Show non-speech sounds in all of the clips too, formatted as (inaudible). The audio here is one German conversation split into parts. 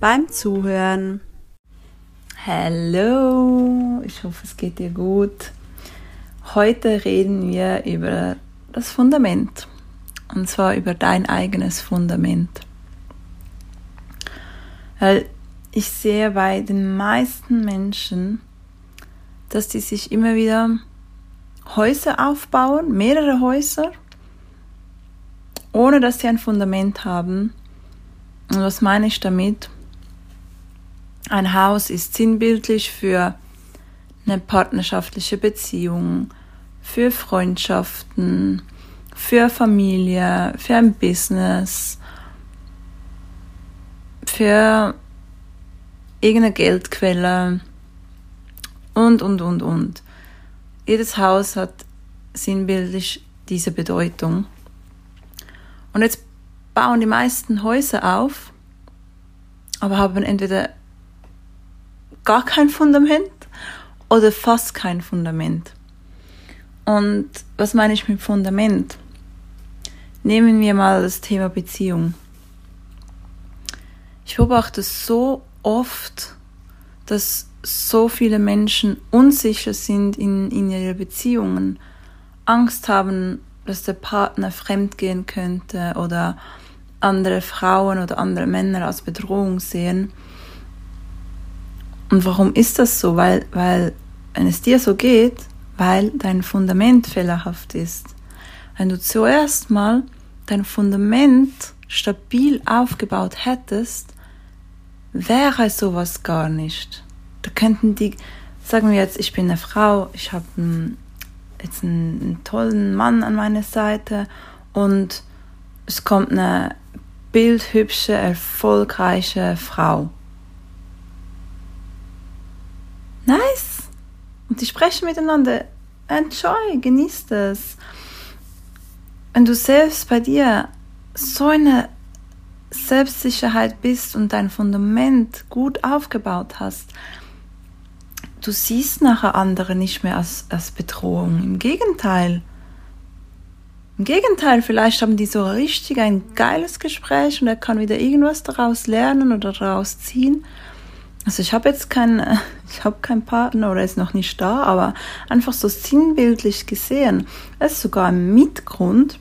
beim Zuhören. Hallo, ich hoffe es geht dir gut. Heute reden wir über das Fundament und zwar über dein eigenes Fundament. Weil ich sehe bei den meisten Menschen, dass die sich immer wieder Häuser aufbauen, mehrere Häuser, ohne dass sie ein Fundament haben. Und was meine ich damit? Ein Haus ist sinnbildlich für eine partnerschaftliche Beziehung, für Freundschaften, für Familie, für ein Business, für irgendeine Geldquelle und, und, und, und. Jedes Haus hat sinnbildlich diese Bedeutung. Und jetzt bauen die meisten Häuser auf, aber haben entweder gar kein Fundament oder fast kein Fundament. Und was meine ich mit Fundament? Nehmen wir mal das Thema Beziehung. Ich beobachte so oft, dass so viele Menschen unsicher sind in, in ihren Beziehungen, Angst haben, dass der Partner fremdgehen könnte oder andere Frauen oder andere Männer als Bedrohung sehen. Und warum ist das so? Weil, weil, wenn es dir so geht, weil dein Fundament fehlerhaft ist. Wenn du zuerst mal dein Fundament stabil aufgebaut hättest, wäre sowas gar nicht. Da könnten die, sagen wir jetzt, ich bin eine Frau, ich habe jetzt einen, einen tollen Mann an meiner Seite und es kommt eine bildhübsche, erfolgreiche Frau. Nice. Und die sprechen miteinander. Enjoy, genießt es. Wenn du selbst bei dir so eine Selbstsicherheit bist und dein Fundament gut aufgebaut hast, du siehst nachher andere nicht mehr als, als Bedrohung. Im Gegenteil. Im Gegenteil, vielleicht haben die so richtig ein geiles Gespräch und er kann wieder irgendwas daraus lernen oder daraus ziehen. Also ich habe jetzt keinen, (laughs) ich habe keinen Partner oder ist noch nicht da, aber einfach so sinnbildlich gesehen, es ist sogar ein Mitgrund,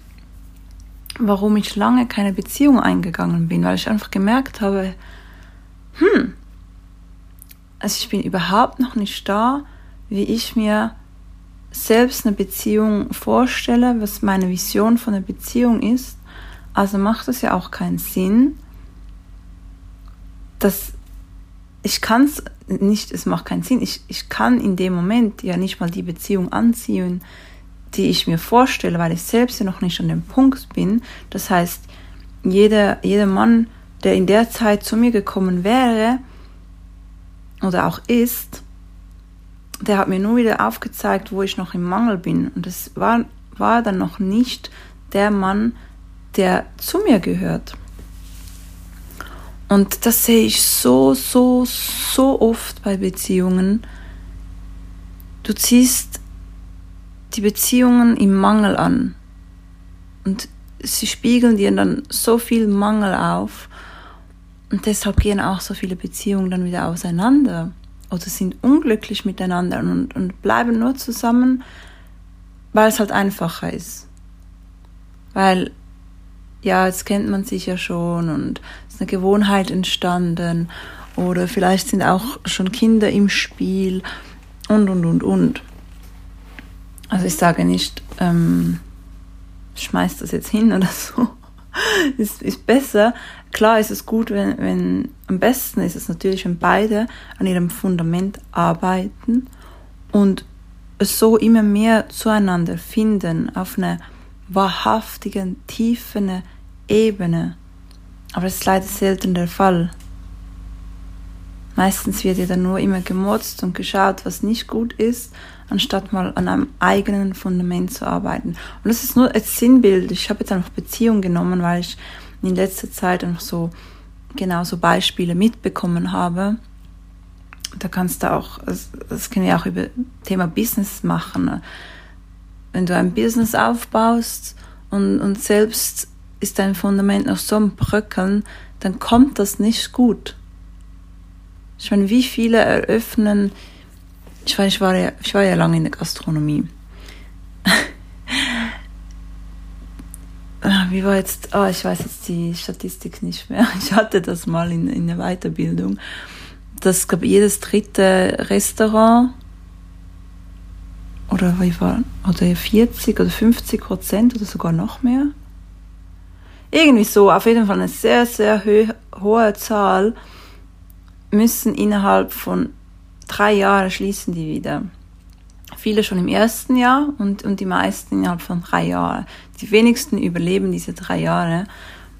warum ich lange keine Beziehung eingegangen bin, weil ich einfach gemerkt habe, hm, also ich bin überhaupt noch nicht da, wie ich mir selbst eine Beziehung vorstelle, was meine Vision von einer Beziehung ist. Also macht es ja auch keinen Sinn, dass ich kann es nicht, es macht keinen Sinn. Ich, ich kann in dem Moment ja nicht mal die Beziehung anziehen, die ich mir vorstelle, weil ich selbst ja noch nicht an dem Punkt bin. Das heißt, jeder, jeder Mann, der in der Zeit zu mir gekommen wäre oder auch ist, der hat mir nur wieder aufgezeigt, wo ich noch im Mangel bin. Und es war, war dann noch nicht der Mann, der zu mir gehört. Und das sehe ich so, so, so oft bei Beziehungen. Du ziehst die Beziehungen im Mangel an. Und sie spiegeln dir dann so viel Mangel auf. Und deshalb gehen auch so viele Beziehungen dann wieder auseinander oder sind unglücklich miteinander und, und bleiben nur zusammen, weil es halt einfacher ist. Weil ja, jetzt kennt man sich ja schon und eine Gewohnheit entstanden oder vielleicht sind auch schon Kinder im Spiel und, und, und, und. Also ich sage nicht, ähm, schmeiß das jetzt hin oder so. (laughs) ist, ist besser. Klar ist es gut, wenn, wenn, am besten ist es natürlich, wenn beide an ihrem Fundament arbeiten und es so immer mehr zueinander finden auf einer wahrhaftigen, tiefen Ebene. Aber das ist leider selten der Fall. Meistens wird ja dann nur immer gemotzt und geschaut, was nicht gut ist, anstatt mal an einem eigenen Fundament zu arbeiten. Und das ist nur als Sinnbild. Ich habe jetzt einfach Beziehung genommen, weil ich in letzter Zeit einfach so genau so Beispiele mitbekommen habe. Da kannst du auch, das können wir auch über Thema Business machen. Wenn du ein Business aufbaust und, und selbst ist dein Fundament noch so am Bröckeln, dann kommt das nicht gut. Ich meine, wie viele eröffnen, ich, weiß, ich, war, ja, ich war ja lange in der Gastronomie. (laughs) Ah, wie war jetzt, oh, ich weiß jetzt die Statistik nicht mehr. (laughs) Ich hatte das mal in, in der Weiterbildung. Das gab jedes dritte Restaurant oder wie war, oder 40 oder 50 Prozent oder sogar noch mehr. Irgendwie so, auf jeden Fall eine sehr, sehr ho hohe Zahl müssen innerhalb von drei Jahren schließen die wieder. Viele schon im ersten Jahr und, und die meisten innerhalb von drei Jahren. Die wenigsten überleben diese drei Jahre.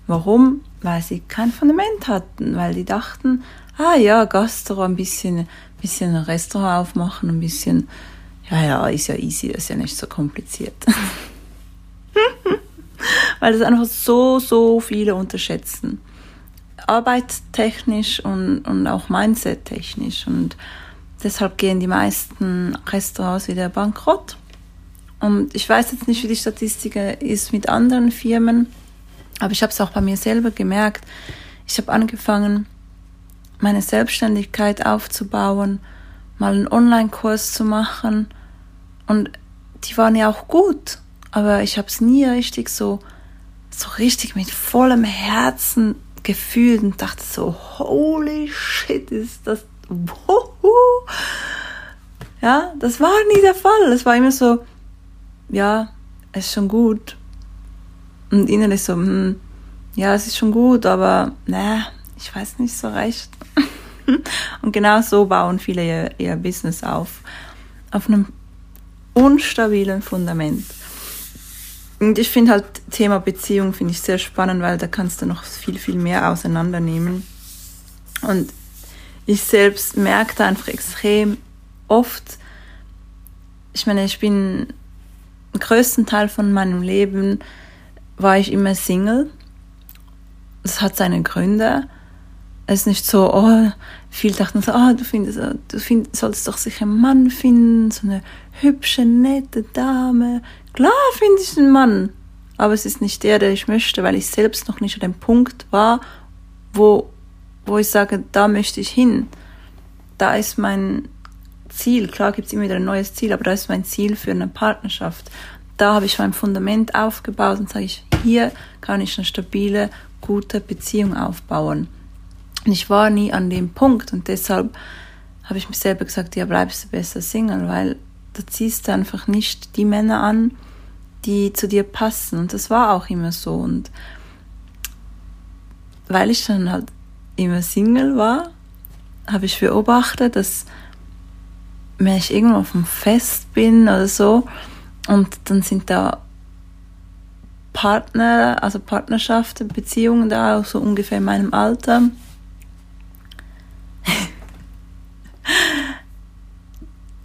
Warum? Weil sie kein Fundament hatten, weil die dachten, ah ja, Gastro, ein bisschen, bisschen ein Restaurant aufmachen, ein bisschen, ja, ja, ist ja easy, ist ja nicht so kompliziert. (laughs) (laughs) weil das einfach so, so viele unterschätzen. Arbeitstechnisch und, und auch Mindset-technisch. Und deshalb gehen die meisten Restaurants wieder bankrott. Und ich weiß jetzt nicht, wie die Statistik ist mit anderen Firmen, aber ich habe es auch bei mir selber gemerkt. Ich habe angefangen, meine Selbstständigkeit aufzubauen, mal einen Online-Kurs zu machen und die waren ja auch gut, aber ich habe es nie richtig so so richtig mit vollem Herzen gefühlt und dachte so, holy shit, ist das, wuhu. ja, das war nie der Fall. Es war immer so, ja, ist schon gut. Und innerlich so, hm, ja, es ist schon gut, aber, ne, ich weiß nicht so recht. (laughs) und genau so bauen viele ihr, ihr Business auf. Auf einem unstabilen Fundament. Und ich finde halt Thema Beziehung finde ich sehr spannend, weil da kannst du noch viel, viel mehr auseinandernehmen. Und ich selbst merke da einfach extrem oft, ich meine, ich bin den größten Teil von meinem Leben war ich immer Single. Das hat seine Gründe. Es ist nicht so, oh, viele dachten so, oh, du findest, du find, sollst doch sicher einen Mann finden, so eine hübsche, nette Dame, Klar finde ich einen Mann, aber es ist nicht der, der ich möchte, weil ich selbst noch nicht an dem Punkt war, wo, wo ich sage, da möchte ich hin. Da ist mein Ziel. Klar gibt es immer wieder ein neues Ziel, aber da ist mein Ziel für eine Partnerschaft. Da habe ich mein Fundament aufgebaut und sage ich, hier kann ich eine stabile, gute Beziehung aufbauen. Und ich war nie an dem Punkt und deshalb habe ich mir selber gesagt, ja, bleibst du besser Single, weil da ziehst du einfach nicht die Männer an, die zu dir passen. Und das war auch immer so. Und weil ich dann halt immer Single war, habe ich beobachtet, dass wenn ich irgendwo auf dem Fest bin oder so, und dann sind da Partner, also Partnerschaften, Beziehungen da, so ungefähr in meinem Alter. (laughs)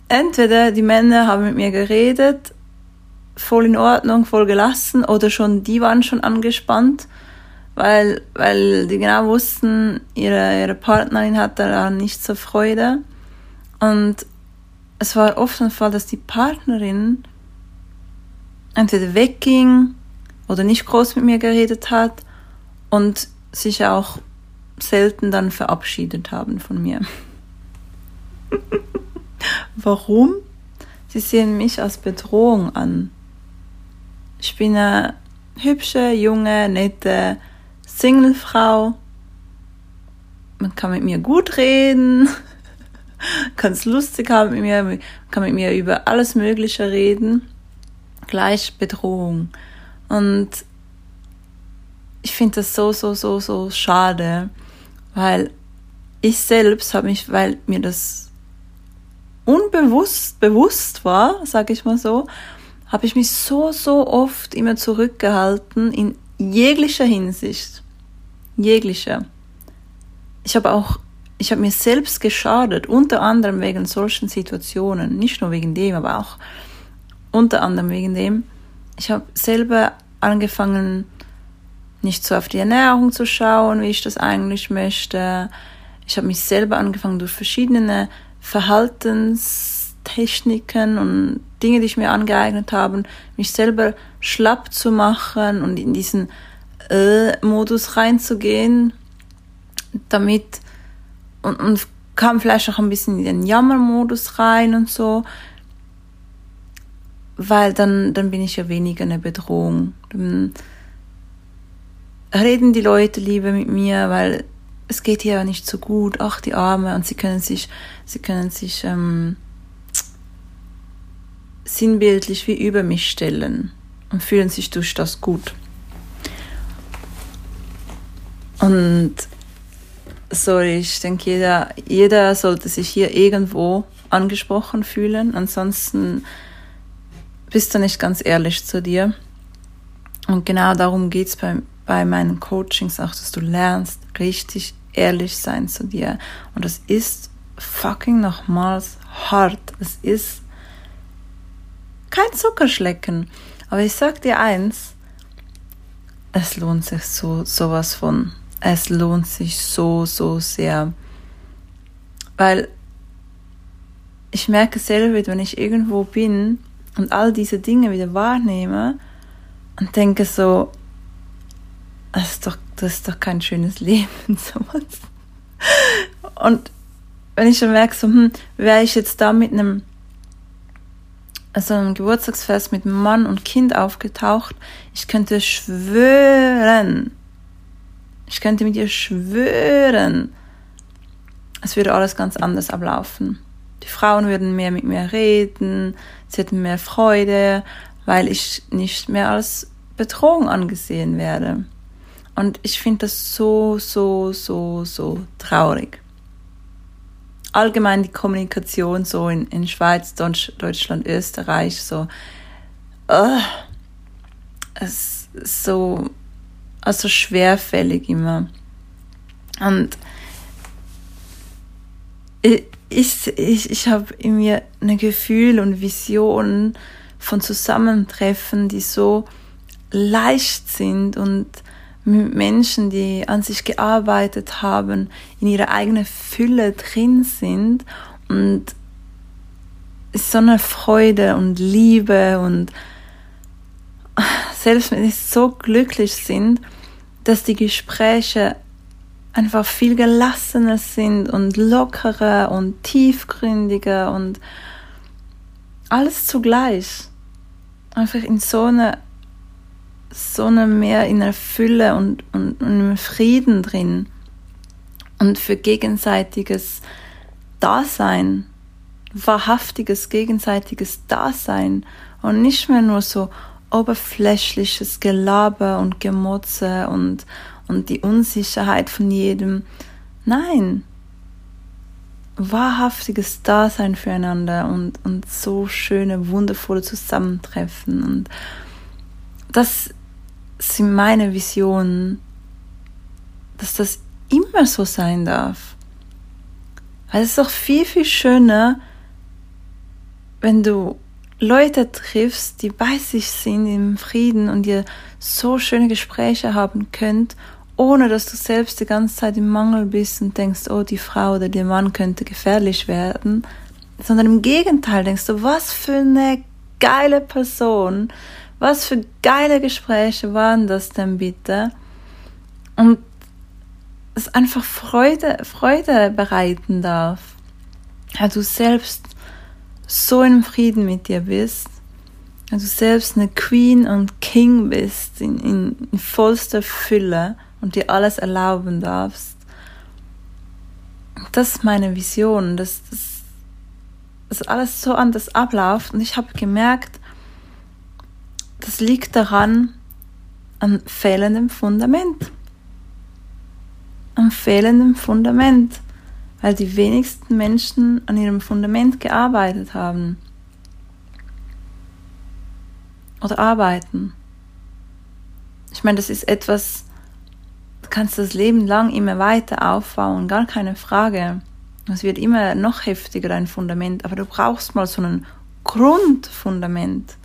Entweder die Männer haben mit mir geredet voll in Ordnung, voll gelassen oder schon die waren schon angespannt, weil, weil die genau wussten, ihre, ihre Partnerin hat daran nicht so Freude. Und es war oft der Fall, dass die Partnerin entweder wegging oder nicht groß mit mir geredet hat und sich auch selten dann verabschiedet haben von mir. (laughs) Warum? Sie sehen mich als Bedrohung an. Ich bin eine hübsche, junge, nette Singlefrau. Man kann mit mir gut reden, (laughs) kann es lustig haben mit mir, kann mit mir über alles Mögliche reden. Gleich Bedrohung. Und ich finde das so, so, so, so schade, weil ich selbst habe mich, weil mir das unbewusst bewusst war, sage ich mal so, habe ich mich so, so oft immer zurückgehalten in jeglicher Hinsicht. Jeglicher. Ich habe auch, ich habe mir selbst geschadet, unter anderem wegen solchen Situationen, nicht nur wegen dem, aber auch unter anderem wegen dem. Ich habe selber angefangen, nicht so auf die Ernährung zu schauen, wie ich das eigentlich möchte. Ich habe mich selber angefangen, durch verschiedene Verhaltenstechniken und Dinge, die ich mir angeeignet habe, mich selber schlapp zu machen und in diesen äh, Modus reinzugehen, damit und, und kam vielleicht auch ein bisschen in den Jammermodus rein und so, weil dann, dann bin ich ja weniger eine Bedrohung. Dann reden die Leute lieber mit mir, weil es geht ihr ja nicht so gut, ach die Arme, und sie können sich, sie können sich ähm, sinnbildlich wie über mich stellen und fühlen sich durch das gut. Und sorry, ich denke, jeder, jeder sollte sich hier irgendwo angesprochen fühlen. Ansonsten bist du nicht ganz ehrlich zu dir. Und genau darum geht es bei, bei meinen Coachings auch, dass du lernst, richtig ehrlich sein zu dir. Und das ist fucking nochmals hart. Es ist kein Zuckerschlecken. Aber ich sag dir eins, es lohnt sich so sowas von es lohnt sich so, so sehr. Weil ich merke selber, wenn ich irgendwo bin und all diese Dinge wieder wahrnehme und denke so, das ist doch, das ist doch kein schönes Leben, (laughs) sowas. Und wenn ich schon merke, so, hm, wäre ich jetzt da mit einem, also einem Geburtstagsfest mit Mann und Kind aufgetaucht, ich könnte schwören, ich könnte mit dir schwören, es würde alles ganz anders ablaufen. Die Frauen würden mehr mit mir reden, sie hätten mehr Freude, weil ich nicht mehr als Bedrohung angesehen werde. Und ich finde das so, so, so, so traurig. Allgemein die Kommunikation so in, in Schweiz, Deutschland, Österreich, so, uh, es ist so also schwerfällig immer. Und ich, ich, ich habe in mir ein Gefühl und Vision von Zusammentreffen, die so leicht sind und Menschen, die an sich gearbeitet haben, in ihrer eigenen Fülle drin sind und so eine Freude und Liebe und (laughs) selbst wenn sie so glücklich sind, dass die Gespräche einfach viel gelassener sind und lockerer und tiefgründiger und alles zugleich. Einfach in so einer so eine mehr in der Fülle und, und, und im Frieden drin und für gegenseitiges Dasein, wahrhaftiges gegenseitiges Dasein und nicht mehr nur so, oberflächliches Gelaber und Gemotze und, und die Unsicherheit von jedem. Nein, wahrhaftiges Dasein füreinander und, und so schöne, wundervolle Zusammentreffen. Und das sind meine Visionen, dass das immer so sein darf. Weil es ist doch viel, viel schöner, wenn du Leute triffst, die bei sich sind im Frieden und ihr so schöne Gespräche haben könnt, ohne dass du selbst die ganze Zeit im Mangel bist und denkst, oh, die Frau oder der Mann könnte gefährlich werden, sondern im Gegenteil denkst du, was für eine geile Person, was für geile Gespräche waren das denn bitte? Und es einfach Freude, Freude bereiten darf. Ja, du selbst so in Frieden mit dir bist, wenn du selbst eine Queen und King bist in, in, vollster Fülle und dir alles erlauben darfst. Das ist meine Vision, dass das, dass alles so anders abläuft und ich habe gemerkt, das liegt daran, an fehlendem Fundament. Am fehlendem Fundament weil die wenigsten Menschen an ihrem Fundament gearbeitet haben oder arbeiten. Ich meine, das ist etwas, kannst das Leben lang immer weiter aufbauen, gar keine Frage. Es wird immer noch heftiger, dein Fundament, aber du brauchst mal so ein Grundfundament,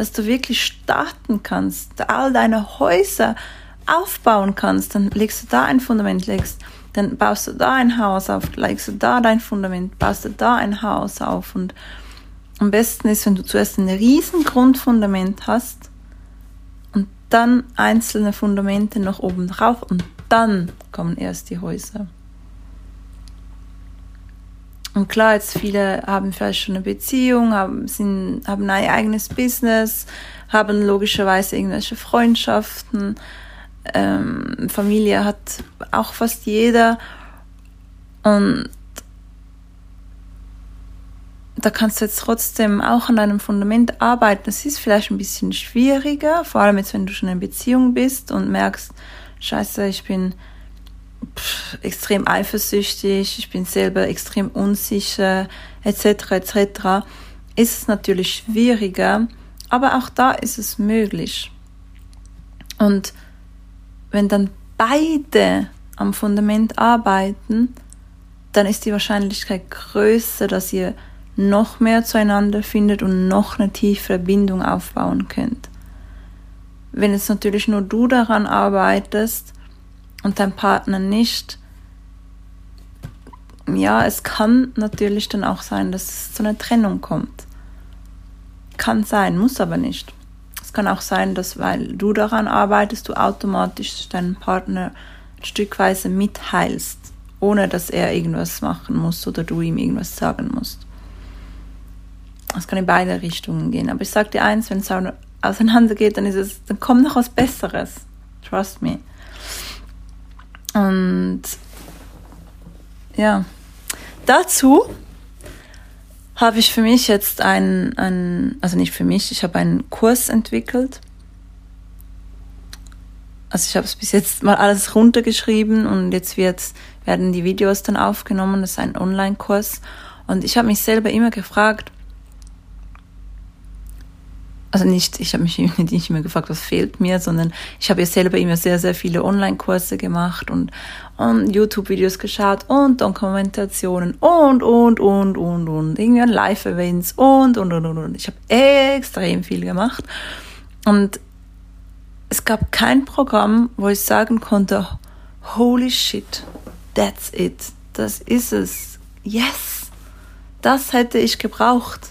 dass du wirklich starten kannst, all deine Häuser aufbauen kannst, dann legst du da ein Fundament, legst, dann baust du da ein Haus auf, legst du da dein Fundament, baust du da ein Haus auf und am besten ist, wenn du zuerst ein riesen Grundfundament hast und dann einzelne Fundamente noch oben drauf und dann kommen erst die Häuser. Und klar, jetzt viele haben vielleicht schon eine Beziehung, haben, sind, haben ein eigenes Business, haben logischerweise irgendwelche Freundschaften, ähm, Familie hat auch fast jeder. Und da kannst du jetzt trotzdem auch an deinem Fundament arbeiten. Es ist vielleicht ein bisschen schwieriger, vor allem jetzt, wenn du schon in Beziehung bist und merkst, scheiße, ich bin pff, extrem eifersüchtig, ich bin selber extrem unsicher, etc., etc., ist es natürlich schwieriger, aber auch da ist es möglich. Und wenn dann beide am Fundament arbeiten, dann ist die Wahrscheinlichkeit größer, dass ihr noch mehr zueinander findet und noch eine tiefere Bindung aufbauen könnt. Wenn jetzt natürlich nur du daran arbeitest und dein Partner nicht, ja, es kann natürlich dann auch sein, dass es zu einer Trennung kommt. Kann sein, muss aber nicht. Es kann auch sein, dass weil du daran arbeitest, du automatisch deinen Partner stückweise mitheilst, ohne dass er irgendwas machen muss oder du ihm irgendwas sagen musst. Es kann in beide Richtungen gehen. Aber ich sage dir eins, wenn es auseinandergeht, dann ist es, dann kommt noch was Besseres. Trust me. Und ja, dazu habe ich für mich jetzt einen, also nicht für mich, ich habe einen Kurs entwickelt. Also ich habe es bis jetzt mal alles runtergeschrieben und jetzt wird, werden die Videos dann aufgenommen. Das ist ein Online-Kurs. Und ich habe mich selber immer gefragt, also nicht, ich habe mich (laughs) nicht immer gefragt, was fehlt mir, sondern ich habe ja selber immer sehr, sehr viele Online-Kurse gemacht und, und YouTube-Videos geschaut und Dokumentationen und, und, und, und, und, irgendwie Live-Events und, und, und, und, und. Ich habe extrem viel gemacht und es gab kein Programm, wo ich sagen konnte, holy shit, that's it, das ist es, yes, das hätte ich gebraucht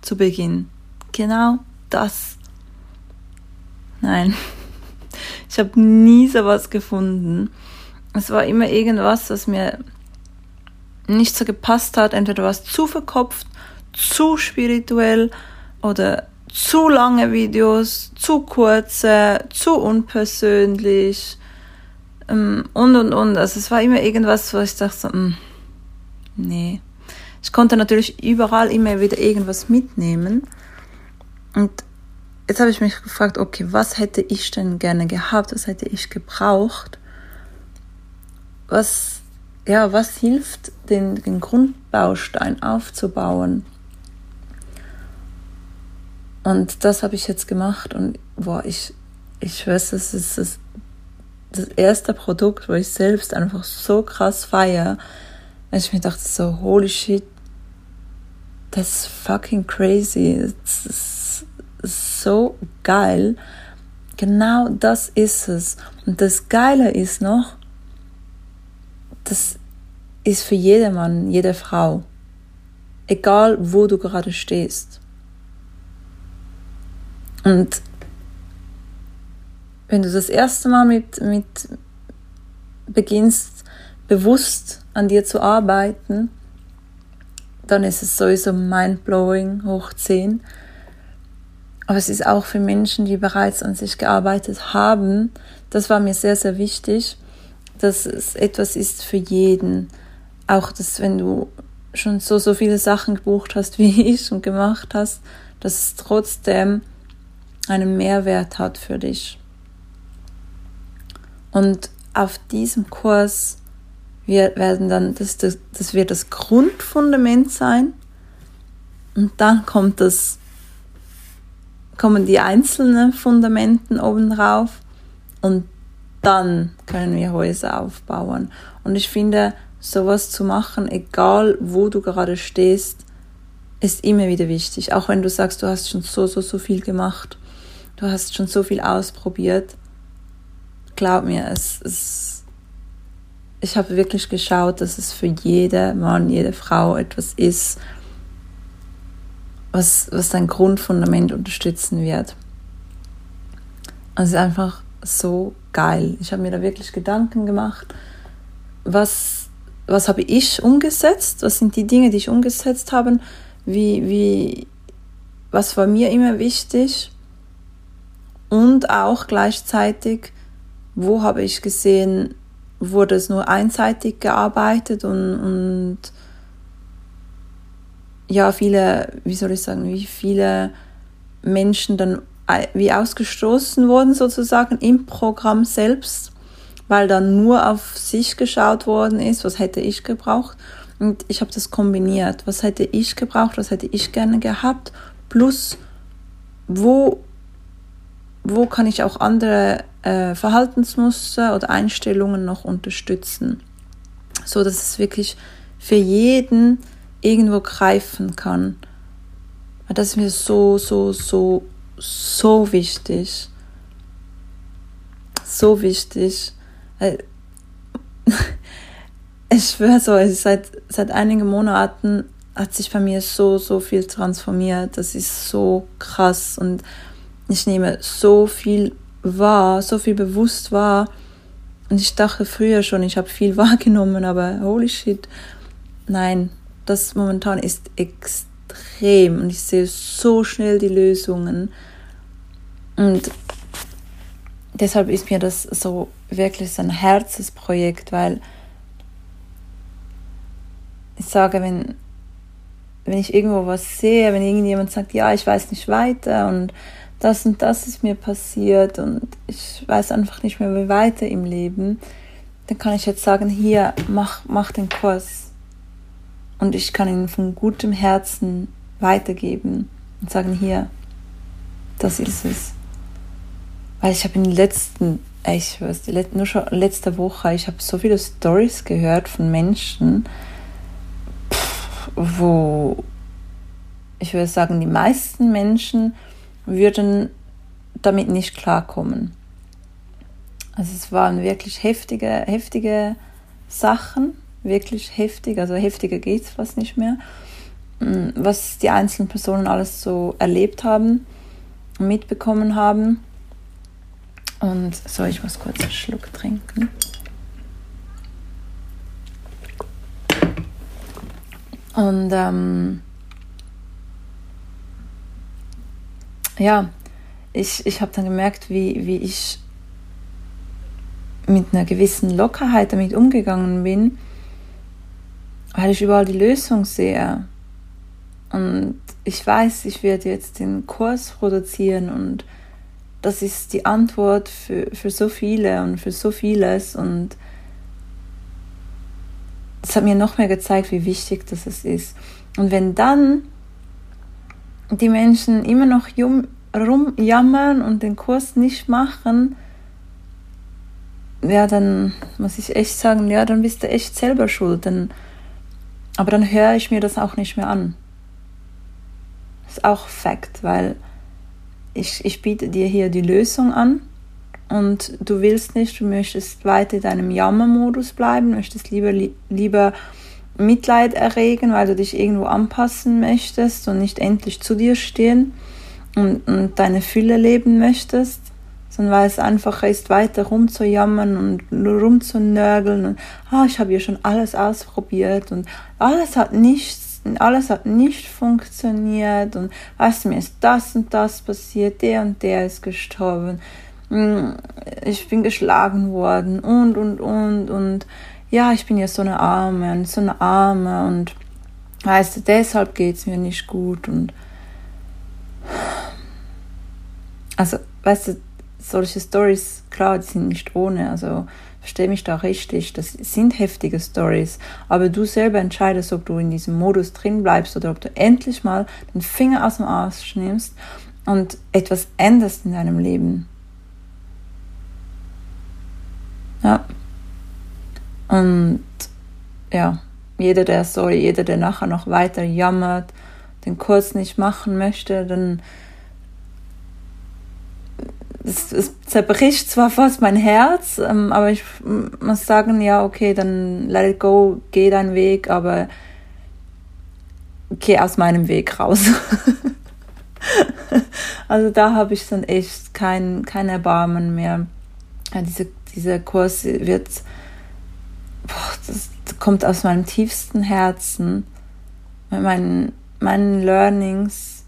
zu Beginn. Genau das. Nein, ich habe nie sowas gefunden. Es war immer irgendwas, was mir nicht so gepasst hat. Entweder war es zu verkopft, zu spirituell oder zu lange Videos, zu kurze, zu unpersönlich ähm, und und und. Also es war immer irgendwas, wo ich dachte mh, hm, nee. Ich konnte natürlich überall immer wieder irgendwas mitnehmen. Und jetzt habe ich mich gefragt, okay, was hätte ich denn gerne gehabt, was hätte ich gebraucht? Was, ja, was hilft, den, den Grundbaustein aufzubauen? Und das habe ich jetzt gemacht und boah, ich, ich weiß, das ist das, das erste Produkt, wo ich selbst einfach so krass feiere. Und ich mir dachte so, holy shit, that's fucking crazy. Das ist so geil. Genau das ist es. Und das Geile ist noch, das ist für jedermann, jede Frau. Egal, wo du gerade stehst. Und wenn du das erste Mal mit, mit beginnst, bewusst an dir zu arbeiten, dann ist es sowieso mindblowing hoch 10. Aber es ist auch für Menschen, die bereits an sich gearbeitet haben, das war mir sehr, sehr wichtig, dass es etwas ist für jeden. Auch, dass wenn du schon so, so viele Sachen gebucht hast (laughs) wie ich und gemacht hast, dass es trotzdem einen Mehrwert hat für dich. Und auf diesem Kurs wir werden dann, das, das, das wird das Grundfundament sein. Und dann kommt das, kommen die einzelnen Fundamenten oben drauf. Und dann können wir Häuser aufbauen. Und ich finde, sowas zu machen, egal wo du gerade stehst, ist immer wieder wichtig. Auch wenn du sagst, du hast schon so, so, so viel gemacht, du hast schon so viel ausprobiert. Glaub mir, es, es ich habe wirklich geschaut, dass es für jede Mann, jede Frau etwas ist, was, was dein Grundfundament unterstützen wird. Und es ist einfach so geil. Ich habe mir da wirklich Gedanken gemacht, was, was habe ich umgesetzt, was sind die Dinge, die ich umgesetzt habe, wie, wie, was war mir immer wichtig und auch gleichzeitig, wo habe ich gesehen, wurde es nur einseitig gearbeitet und, und ja, viele, wie soll ich sagen, wie viele Menschen dann wie ausgestoßen wurden sozusagen im Programm selbst, weil dann nur auf sich geschaut worden ist, was hätte ich gebraucht. Und ich habe das kombiniert. Was hätte ich gebraucht, was hätte ich gerne gehabt, plus wo, wo kann ich auch andere äh, Verhaltensmuster oder Einstellungen noch unterstützen, so dass es wirklich für jeden irgendwo greifen kann. Das ist mir so, so, so, so wichtig. So wichtig. (laughs) Ich schwöre so, seit, seit einigen Monaten hat sich bei mir so, so viel transformiert. Das ist so krass und ich nehme so viel wahr, so viel bewusst wahr. Und ich dachte früher schon, ich habe viel (laughs) wahrgenommen, aber holy shit, nein, das momentan ist extrem und ich sehe so schnell die Lösungen. Und deshalb ist mir das so wirklich ein Herzensprojekt, weil ich sage, wenn, wenn ich irgendwo was sehe, wenn irgendjemand sagt, ja, ich weiß nicht weiter und das und das ist mir passiert und ich weiß einfach nicht mehr, wie weiter im Leben, dann kann ich jetzt sagen, hier, mach, mach den Kurs und ich kann ihn von gutem Herzen weitergeben und sagen, hier, das ist es. Weil ich habe in den letzten, ich weiß, nur schon letzte Woche, ich habe so viele Stories gehört von Menschen, wo ich würde sagen, die meisten Menschen würden damit nicht klarkommen. Also es waren wirklich heftige, heftige Sachen, wirklich heftig, also heftiger geht es fast nicht mehr, mm, was die einzelnen Personen alles so erlebt haben, mitbekommen haben. Und so, ich muss kurz einen Schluck trinken. Und ähm, ja, ich, ich habe dann gemerkt, wie, wie ich mit einer gewissen Lockerheit damit umgegangen bin weil ich überall die Lösung sehe. Und ich weiß, ich werde jetzt den Kurs produzieren und das ist die Antwort für, für so viele und für so vieles. Und es hat mir noch mehr gezeigt, wie wichtig das ist. Und wenn dann die Menschen immer noch rumjammern und den Kurs nicht machen, ja, dann muss ich echt sagen, ja, dann bist du echt selber schuld. Denn aber dann höre ich mir das auch nicht mehr an. Das ist auch Fakt, weil ich, ich biete dir hier die Lösung an und du willst nicht, du möchtest weiter in deinem Jammermodus bleiben, möchtest lieber, lieber Mitleid erregen, weil du dich irgendwo anpassen möchtest und nicht endlich zu dir stehen und, und deine Fülle leben möchtest sondern weil es einfacher ist, weiter rumzujammern und rumzunörgeln und ah, ich habe ja schon alles ausprobiert und alles hat nichts, alles hat nicht funktioniert und weißt du, mir ist das und das passiert, der und der ist gestorben, hm, ich bin geschlagen worden und und und und ja, ich bin ja so eine Arme und so eine Arme und weißt du, deshalb geht es mir nicht gut und also, weißt du, solche Stories, klar, die sind nicht ohne, also verstehe mich da richtig, das sind heftige Stories, aber du selber entscheidest, ob du in diesem Modus drin bleibst oder ob du endlich mal den Finger aus dem Arsch nimmst und etwas änderst in deinem Leben. Ja. Und ja, jeder, der sorry, jeder, der nachher noch weiter jammert, den Kurs nicht machen möchte, dann es, es zerbricht zwar fast mein Herz, ähm, aber ich muss sagen, ja, okay, dann let it go, geh deinen Weg, aber geh aus meinem Weg raus. (laughs) also da habe ich dann echt kein, kein Erbarmen mehr. Ja, diese, dieser Kurs wird, boah, das kommt aus meinem tiefsten Herzen, mit meinen, meinen Learnings.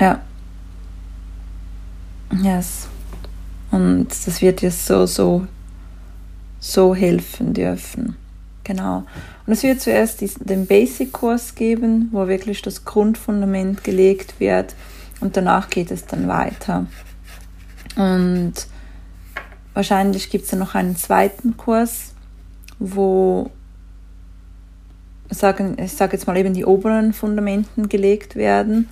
Ja. Yes. Und das wird dir so, so, so helfen dürfen. Genau. Und es wird zuerst den Basic-Kurs geben, wo wirklich das Grundfundament gelegt wird und danach geht es dann weiter. Und wahrscheinlich gibt es dann noch einen zweiten Kurs, wo sagen, ich sage jetzt mal eben die oberen Fundamenten gelegt werden.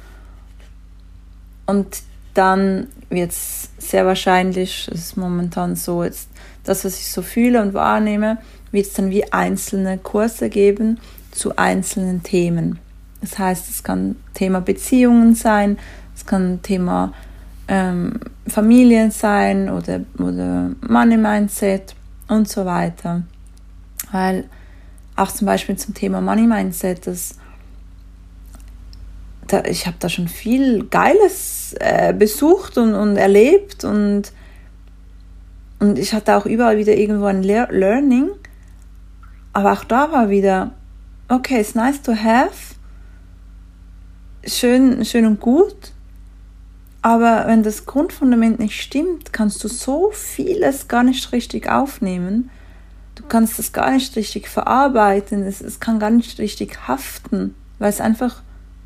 Und dann wird es sehr wahrscheinlich, das ist momentan so jetzt das, was ich so fühle und wahrnehme, wird es dann wie einzelne Kurse geben zu einzelnen Themen. Das heißt, es kann Thema Beziehungen sein, es kann Thema ähm, Familien sein oder, oder Money Mindset und so weiter. Weil auch zum Beispiel zum Thema Money Mindset, das, da, ich habe da schon viel Geiles äh, besucht und, und erlebt und, und ich hatte auch überall wieder irgendwo ein Le Learning. Aber auch da war wieder, okay, it's nice to have, schön, schön und gut, aber wenn das Grundfundament nicht stimmt, kannst du so vieles gar nicht richtig aufnehmen. Du kannst es gar nicht richtig verarbeiten, es, es kann gar nicht richtig haften, weil es einfach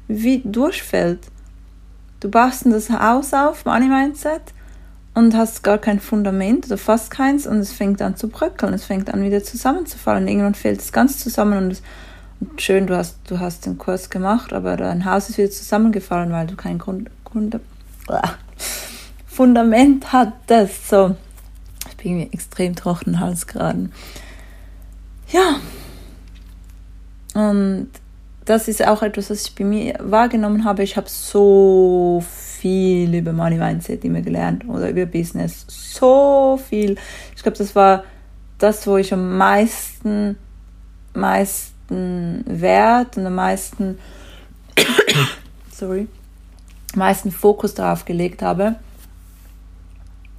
wie durchfällt. Du baust das Haus auf, Money Mindset, und hast gar kein Fundament oder fast keins und es fängt an zu bröckeln, es fängt an wieder zusammenzufallen. Irgendwann fällt es ganz zusammen und, es, und schön, du hast, du hast den Kurs gemacht, aber dein Haus ist wieder zusammengefallen, weil du kein Grund, Grund, äh, Fundament hattest. So, ich bin mir extrem trockenen Hals gerade. Ja. Und das ist auch etwas, was ich bei mir wahrgenommen habe. Ich habe so viel über Money Mindset immer gelernt oder über Business. So viel. Ich glaube, das war das, wo ich am meisten, meisten Wert und am meisten, (coughs) sorry, meisten Fokus darauf gelegt habe.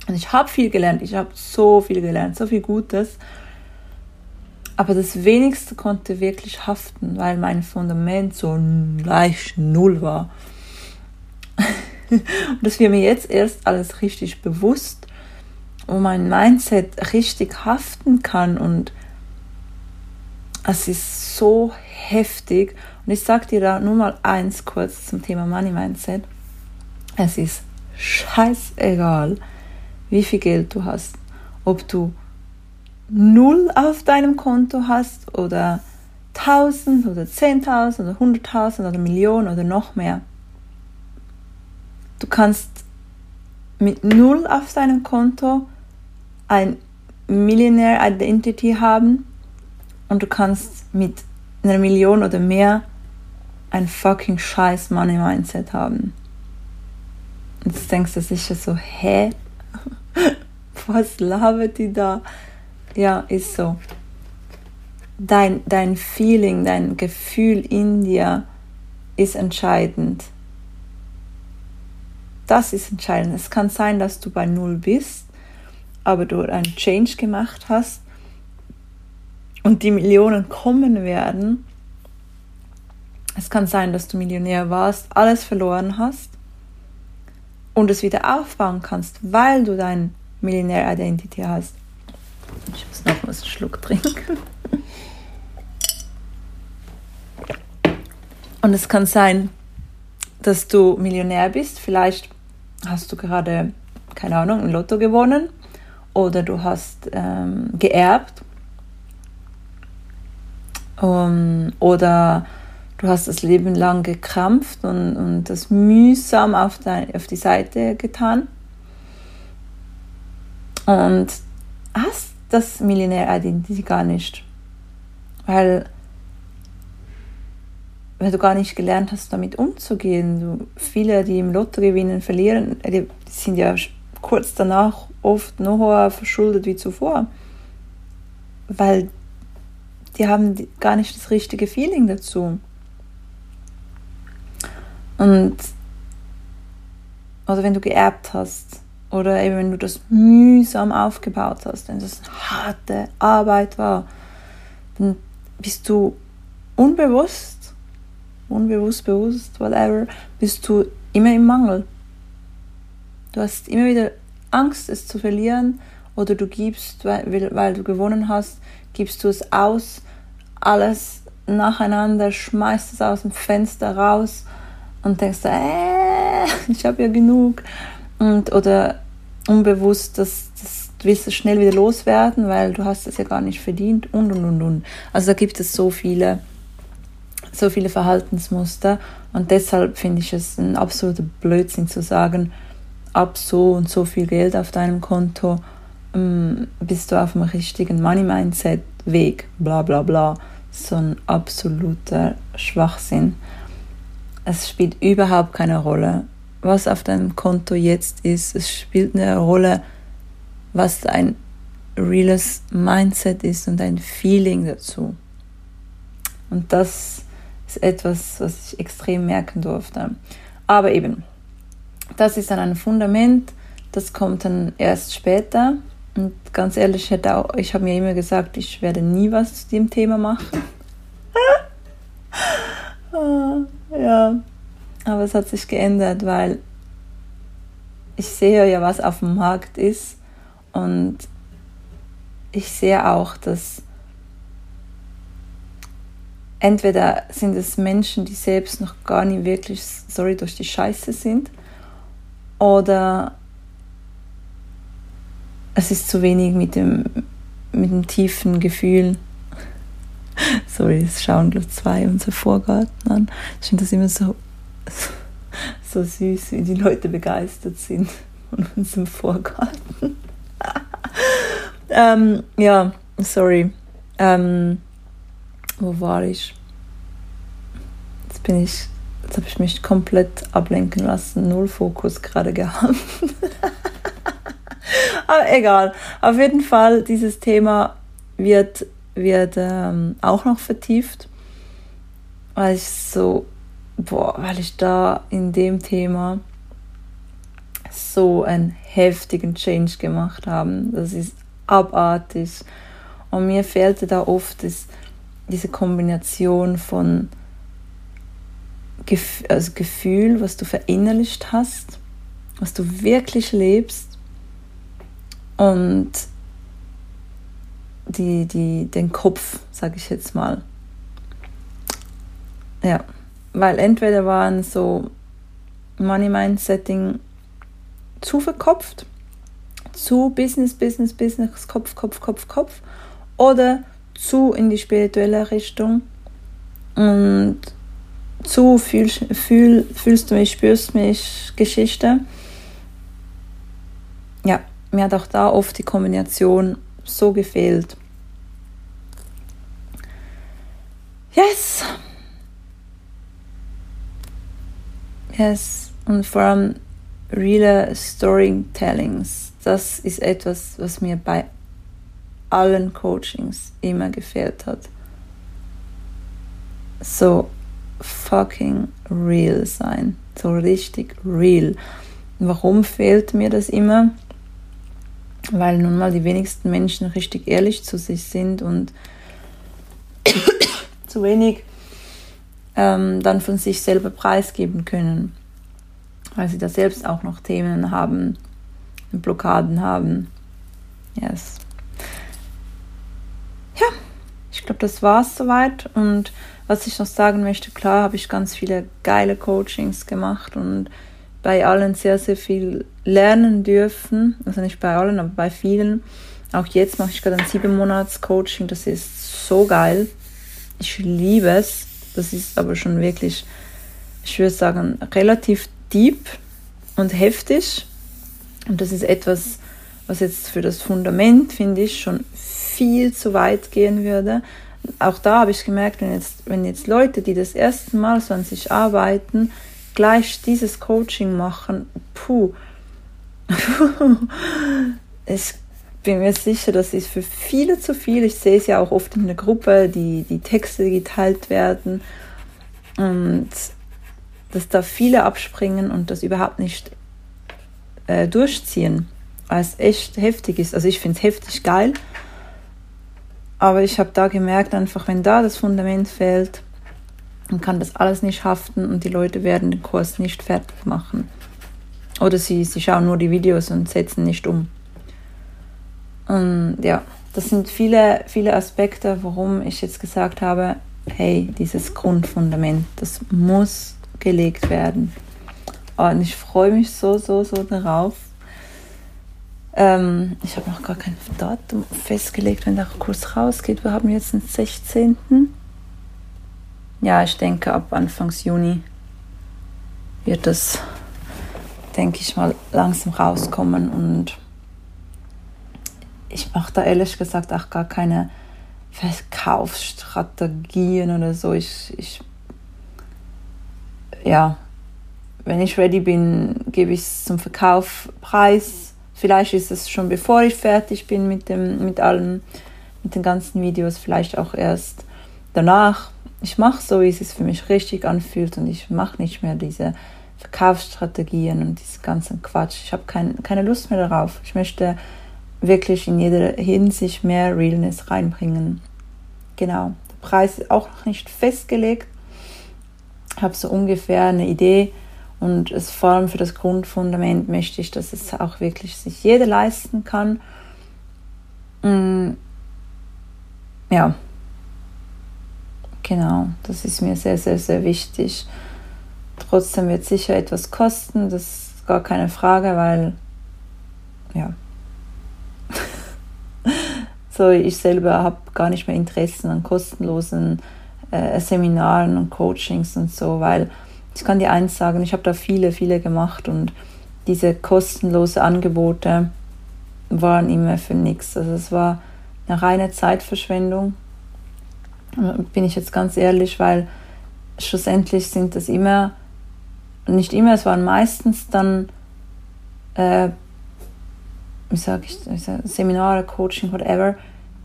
Und ich habe viel gelernt. Ich habe so viel gelernt, so viel Gutes. Aber das wenigste konnte wirklich haften, weil mein Fundament so gleich null war. (laughs) Und das wird mir jetzt erst alles richtig bewusst, wo mein Mindset richtig haften kann und es ist so heftig. Und ich sage dir da nur mal eins kurz zum Thema Money Mindset. Es ist scheißegal, wie viel Geld du hast. Ob du null auf deinem Konto hast oder 1000 oder 10.000 oder 100.000 oder Millionen oder noch mehr. Du kannst mit null auf deinem Konto ein Millionaire Identity haben und du kannst mit einer Million oder mehr ein fucking scheiß Money Mindset haben. Jetzt denkst du sicher so, hä? (laughs) Was labert die da? Ja, ist so. Dein, dein Feeling, dein Gefühl in dir ist entscheidend. Das ist entscheidend. Es kann sein, dass du bei Null bist, aber du einen Change gemacht hast und die Millionen kommen werden. Es kann sein, dass du Millionär warst, alles verloren hast und es wieder aufbauen kannst, weil du dein Millionär-Identity hast. Ich muss noch mal einen Schluck trinken. Und es kann sein, dass du Millionär bist, vielleicht hast du gerade, keine Ahnung, ein Lotto gewonnen oder du hast ähm, geerbt um, oder du hast das Leben lang gekrampft und, und das mühsam auf, dein, auf die Seite getan. und hast das Millionär-Identity gar nicht. Weil, weil du gar nicht gelernt hast, damit umzugehen. Du, viele, die im Lotto gewinnen, verlieren, die sind ja kurz danach oft noch höher verschuldet wie zuvor. Weil die haben gar nicht das richtige Feeling dazu. Und oder wenn du geerbt hast oder eben wenn du das mühsam aufgebaut hast, wenn das harte Arbeit war, dann bist du unbewusst, unbewusst, bewusst, whatever, bist du immer im Mangel. Du hast immer wieder Angst, es zu verlieren oder du gibst, weil, weil du gewonnen hast, gibst du es aus, alles nacheinander, schmeißt es aus dem Fenster raus und denkst, äh, (laughs) ich habe ja genug. Und, oder unbewusst, dass, dass du willst es schnell wieder loswerden, weil du hast es ja gar nicht verdient und und und und. Also da gibt es so viele, so viele Verhaltensmuster und deshalb finde ich es ein absoluter Blödsinn zu sagen, ab so und so viel Geld auf deinem Konto ähm, bist du auf dem richtigen Money-Mindset-Weg, bla bla bla. So ein absoluter Schwachsinn. Es spielt überhaupt keine Rolle, was auf deinem Konto jetzt ist. Es spielt eine Rolle, was dein reales Mindset ist und dein Feeling dazu. Und das ist etwas, was ich extrem merken durfte. Aber eben, das ist dann ein Fundament, das kommt dann erst später. Und ganz ehrlich, ich, auch, ich habe mir immer gesagt, ich werde nie was zu dem Thema machen. (laughs) Ah, ja, aber es hat sich geändert, weil ich sehe ja, was auf dem Markt ist und ich sehe auch, dass entweder sind es Menschen, die selbst noch gar nicht wirklich, sorry, durch die Scheiße sind oder es ist zu wenig mit dem, mit dem tiefen Gefühl. (laughs) Sorry, es schauen gleich zwei unser Vorgarten an. Ich finde das immer so, so süß, wie die Leute begeistert sind von unserem Vorgarten. (laughs) ähm, ja, sorry. Ähm, wo war ich? Jetzt bin ich, jetzt habe ich mich komplett ablenken lassen, null Fokus gerade gehabt. (laughs) Aber egal. Auf jeden Fall, dieses Thema wird, wird ähm, auch noch vertieft, weil ich so, boah, weil ich da in dem Thema so einen heftigen Change gemacht habe. Das ist abartig. Und mir fehlte da oft das, diese Kombination von Gef also Gefühl, was du verinnerlicht hast, was du wirklich lebst und die, die, den Kopf, sage ich jetzt mal. Ja, weil entweder waren so Money Mind Setting zu verkopft, zu Business, Business, Business, Kopf, Kopf, Kopf, Kopf oder zu in die spirituelle Richtung und zu fühl, fühl, fühlst du mich, spürst mich Geschichte. Ja, mir hat auch da oft die Kombination so gefehlt. Yes. Yes. Und vor allem reale Storytellings. Das ist etwas, was mir bei allen Coachings immer gefehlt hat. So fucking real sein. So richtig real. Warum fehlt mir das immer? weil nun mal die wenigsten Menschen richtig ehrlich zu sich sind und (coughs) zu wenig ähm, dann von sich selber preisgeben können, weil sie da selbst auch noch Themen haben, Blockaden haben. Yes. Ja, ich glaube, das war es soweit. Und was ich noch sagen möchte, klar habe ich ganz viele geile Coachings gemacht und bei allen sehr, sehr viel lernen dürfen. Also nicht bei allen, aber bei vielen. Auch jetzt mache ich gerade ein sieben Monats Coaching. Das ist so geil. Ich liebe es. Das ist aber schon wirklich, ich würde sagen, relativ deep und heftig. Und das ist etwas, was jetzt für das Fundament, finde ich, schon viel zu weit gehen würde. Auch da habe ich gemerkt, wenn jetzt, wenn jetzt Leute, die das erste Mal so an sich arbeiten, gleich dieses Coaching machen, puh, (laughs) ich bin mir sicher, das ist für viele zu viel. Ich sehe es ja auch oft in der Gruppe, die, die Texte geteilt werden und dass da viele abspringen und das überhaupt nicht äh, durchziehen, weil es echt heftig ist. Also ich finde es heftig geil, aber ich habe da gemerkt, einfach wenn da das Fundament fehlt, dann kann das alles nicht haften und die Leute werden den Kurs nicht fertig machen. Oder sie, sie schauen nur die Videos und setzen nicht um. Und ja, das sind viele, viele Aspekte, warum ich jetzt gesagt habe, hey, dieses Grundfundament, das muss gelegt werden. Und ich freue mich so, so, so darauf. Ähm, ich habe noch gar kein Datum festgelegt, wenn der Kurs rausgeht. Wir haben jetzt den 16. Ja, ich denke, ab Anfang Juni wird das, denke ich mal, langsam rauskommen. Und ich mache da ehrlich gesagt auch gar keine Verkaufsstrategien oder so. Ich, ich ja, wenn ich ready bin, gebe ich es zum Verkaufpreis. Vielleicht ist es schon bevor ich fertig bin mit dem, mit allem, mit den ganzen Videos, vielleicht auch erst danach. Ich mache so, wie es sich für mich richtig anfühlt und ich mache nicht mehr diese Verkaufsstrategien und diesen ganzen Quatsch. Ich habe kein, keine Lust mehr darauf. Ich möchte wirklich in jeder Hinsicht mehr Realness reinbringen. Genau. Der Preis ist auch noch nicht festgelegt habe so ungefähr eine Idee und es vor allem für das Grundfundament möchte ich, dass es auch wirklich sich jeder leisten kann. Mm, ja, genau, das ist mir sehr, sehr, sehr wichtig. Trotzdem wird sicher etwas kosten, das ist gar keine Frage, weil ja. So, ich selber habe gar nicht mehr Interessen an kostenlosen äh, Seminaren und Coachings und so, weil ich kann dir eins sagen, ich habe da viele, viele gemacht und diese kostenlosen Angebote waren immer für nichts. Also es war eine reine Zeitverschwendung, bin ich jetzt ganz ehrlich, weil schlussendlich sind das immer, nicht immer, es waren meistens dann, äh, wie sage ich, Seminare, Coaching, whatever,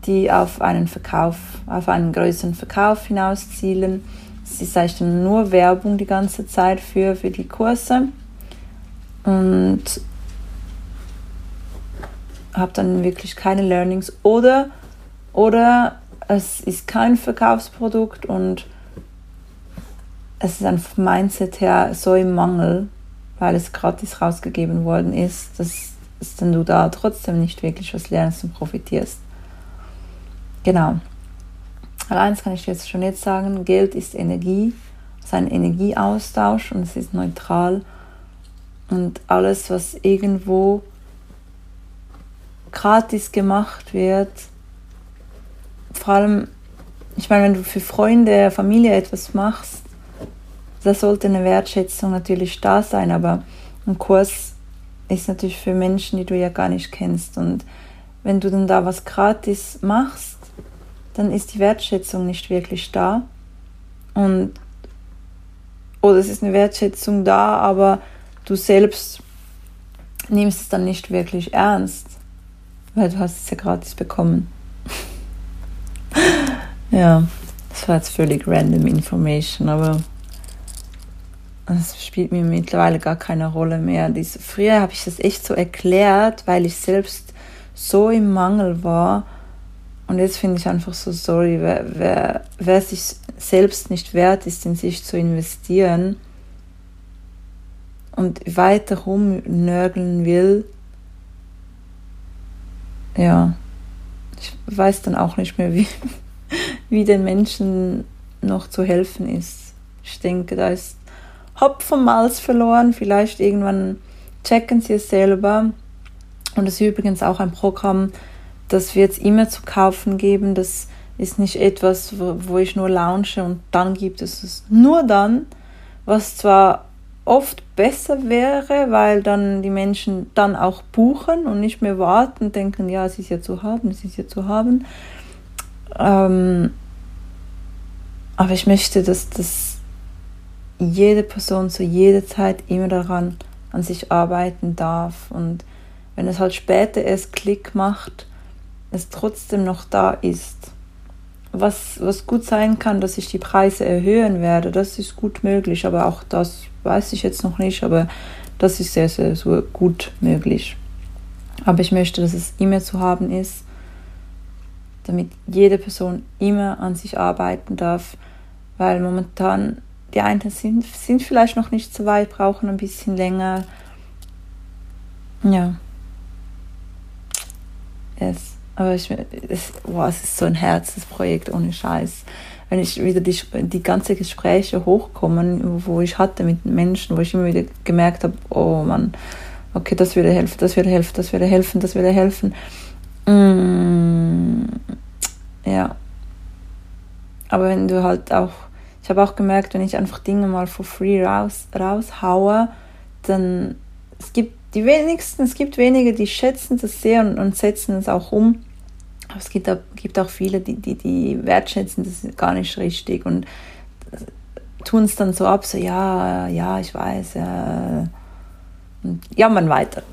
die auf einen Verkauf, auf einen größeren Verkauf hinauszielen. Es ist eigentlich nur Werbung die ganze Zeit für, für die Kurse. Und habe dann wirklich keine Learnings. Oder, oder es ist kein Verkaufsprodukt und es ist vom Mindset her so im Mangel, weil es gratis rausgegeben worden ist, dass, dass dann du da trotzdem nicht wirklich was lernst und profitierst. Genau. Allein kann ich jetzt schon jetzt sagen, Geld ist Energie, es ist ein Energieaustausch und es ist neutral. Und alles, was irgendwo gratis gemacht wird, vor allem, ich meine, wenn du für Freunde, Familie etwas machst, da sollte eine Wertschätzung natürlich da sein, aber ein Kurs ist natürlich für Menschen, die du ja gar nicht kennst. Und wenn du dann da was gratis machst, dann ist die Wertschätzung nicht wirklich da. Und oder es ist eine Wertschätzung da, aber du selbst nimmst es dann nicht wirklich ernst, weil du hast es ja gratis bekommen. (laughs) ja, das war jetzt völlig random Information, aber es spielt mir mittlerweile gar keine Rolle mehr. Diese, früher habe ich das echt so erklärt, weil ich selbst so im Mangel war und jetzt finde ich einfach so, sorry, wer, wer, wer sich selbst nicht wert ist, in sich zu investieren und weiter rumnörgeln will, ja, ich weiß dann auch nicht mehr, (laughs) wie, wie den Menschen noch zu helfen ist. Ich denke, da ist Hopfenmalz verloren. Vielleicht irgendwann checken sie es selber. Und es ist übrigens auch ein Programm, das wird es immer zu kaufen geben. Das ist nicht etwas, wo, ich nur launche und dann gibt es es nur dann, was zwar oft besser wäre, weil dann die Menschen dann auch buchen und nicht mehr warten denken, ja, es ist ja zu haben, es ist ja zu haben. Ähm, aber ich möchte, dass, dass jede Person zu jeder Zeit immer daran an sich arbeiten darf und wenn es halt später erst Klick macht, es trotzdem noch da ist. Was, was gut sein kann, dass ich die Preise erhöhen werde, das ist gut möglich, aber auch das weiß ich jetzt noch nicht, aber das ist sehr, sehr, sehr gut möglich. Aber ich möchte, dass es immer zu haben ist, damit jede Person immer an sich arbeiten darf, weil momentan die einen sind, sind vielleicht noch nicht so weit, brauchen ein bisschen länger. Ja. Yes. Aber ich, es, wow, es ist so ein Herzensprojekt ohne Scheiß. Wenn ich wieder die, die ganzen Gespräche hochkommen, wo ich hatte mit Menschen, wo ich immer wieder gemerkt habe, oh Mann, okay, das würde helfen, das würde helfen, das würde helfen, das würde helfen. Mm, ja. Aber wenn du halt auch, ich habe auch gemerkt, wenn ich einfach Dinge mal for free raus, raushaue, dann es gibt die wenigsten, es gibt wenige, die schätzen das sehr und, und setzen es auch um. Aber es gibt auch, gibt auch viele, die, die, die wertschätzen das gar nicht richtig und tun es dann so ab, so ja, ja, ich weiß, ja. Und jammern weiter.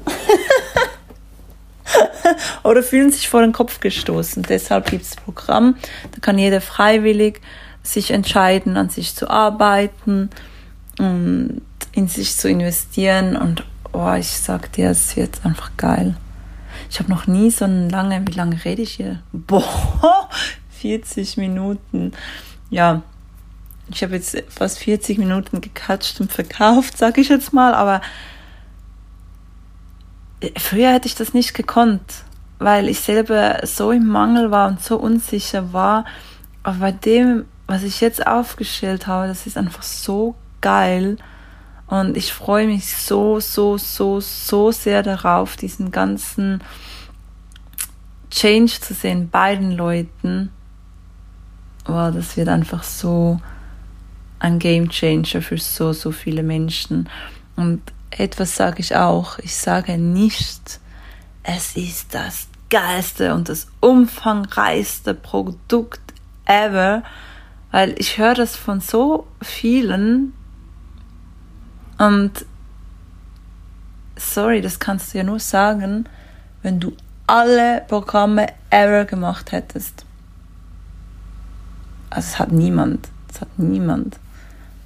(laughs) Oder fühlen sich vor den Kopf gestoßen. Deshalb gibt es Programm, da kann jeder freiwillig sich entscheiden, an sich zu arbeiten und in sich zu investieren und oh, ich sag dir, es wird einfach geil. Ich habe noch nie so lange, wie lange rede ich hier? Boah, (laughs) 40 Minuten. Ja, ich habe jetzt fast 40 Minuten gekatscht und verkauft, sag ich jetzt mal, aber früher hätte ich das nicht gekonnt, weil ich selber so im Mangel war und so unsicher war. Aber bei dem, was ich jetzt aufgestellt habe, das ist einfach so geil. Und ich freue mich so, so, so, so sehr darauf, diesen ganzen Change zu sehen, beiden Leuten. Wow, das wird einfach so ein Game Changer für so, so viele Menschen. Und etwas sage ich auch. Ich sage nicht, es ist das geilste und das umfangreichste Produkt ever, weil ich höre das von so vielen, und sorry, das kannst du ja nur sagen, wenn du alle Programme ever gemacht hättest. Also es hat niemand. Es hat niemand.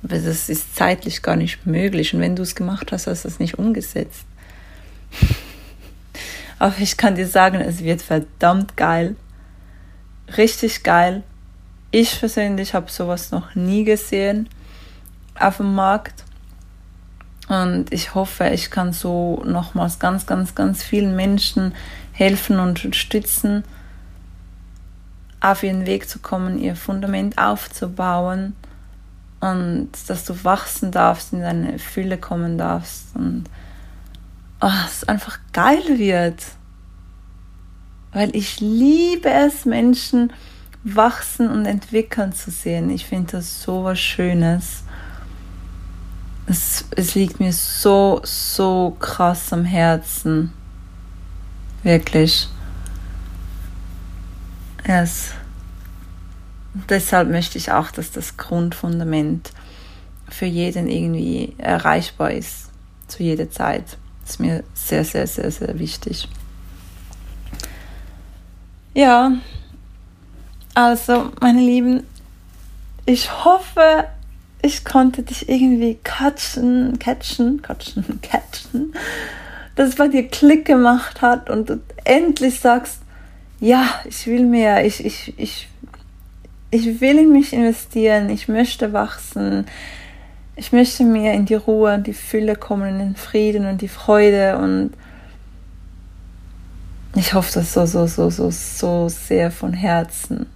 Aber das ist zeitlich gar nicht möglich. Und wenn du es gemacht hast, hast du es nicht umgesetzt. (laughs) Aber ich kann dir sagen, es wird verdammt geil. Richtig geil. Ich persönlich habe sowas noch nie gesehen auf dem Markt. Und ich hoffe, ich kann so nochmals ganz, ganz, ganz vielen Menschen helfen und unterstützen, auf ihren Weg zu kommen, ihr Fundament aufzubauen und dass du wachsen darfst, in deine Fülle kommen darfst und oh, es einfach geil wird. Weil ich liebe es, Menschen wachsen und entwickeln zu sehen. Ich finde das so was Schönes es, es liegt mir so, so krass am Herzen. Wirklich. Yes. Deshalb möchte ich auch, dass das Grundfundament für jeden irgendwie erreichbar ist. Zu jeder Zeit. Das ist mir sehr, sehr, sehr, sehr wichtig. Ja, also, meine Lieben, ich hoffe, ich konnte dich irgendwie catchen, catchen, catchen, (laughs) catchen, dass es bei dir Klick gemacht hat und du endlich sagst, ja, ich will mehr, ich, ich, ich, ich will in mich investieren, ich möchte wachsen, ich möchte mehr in die Ruhe und die Fülle kommen, in den Frieden und die Freude und ich hoffe das so, so, so, so, so sehr von Herzen.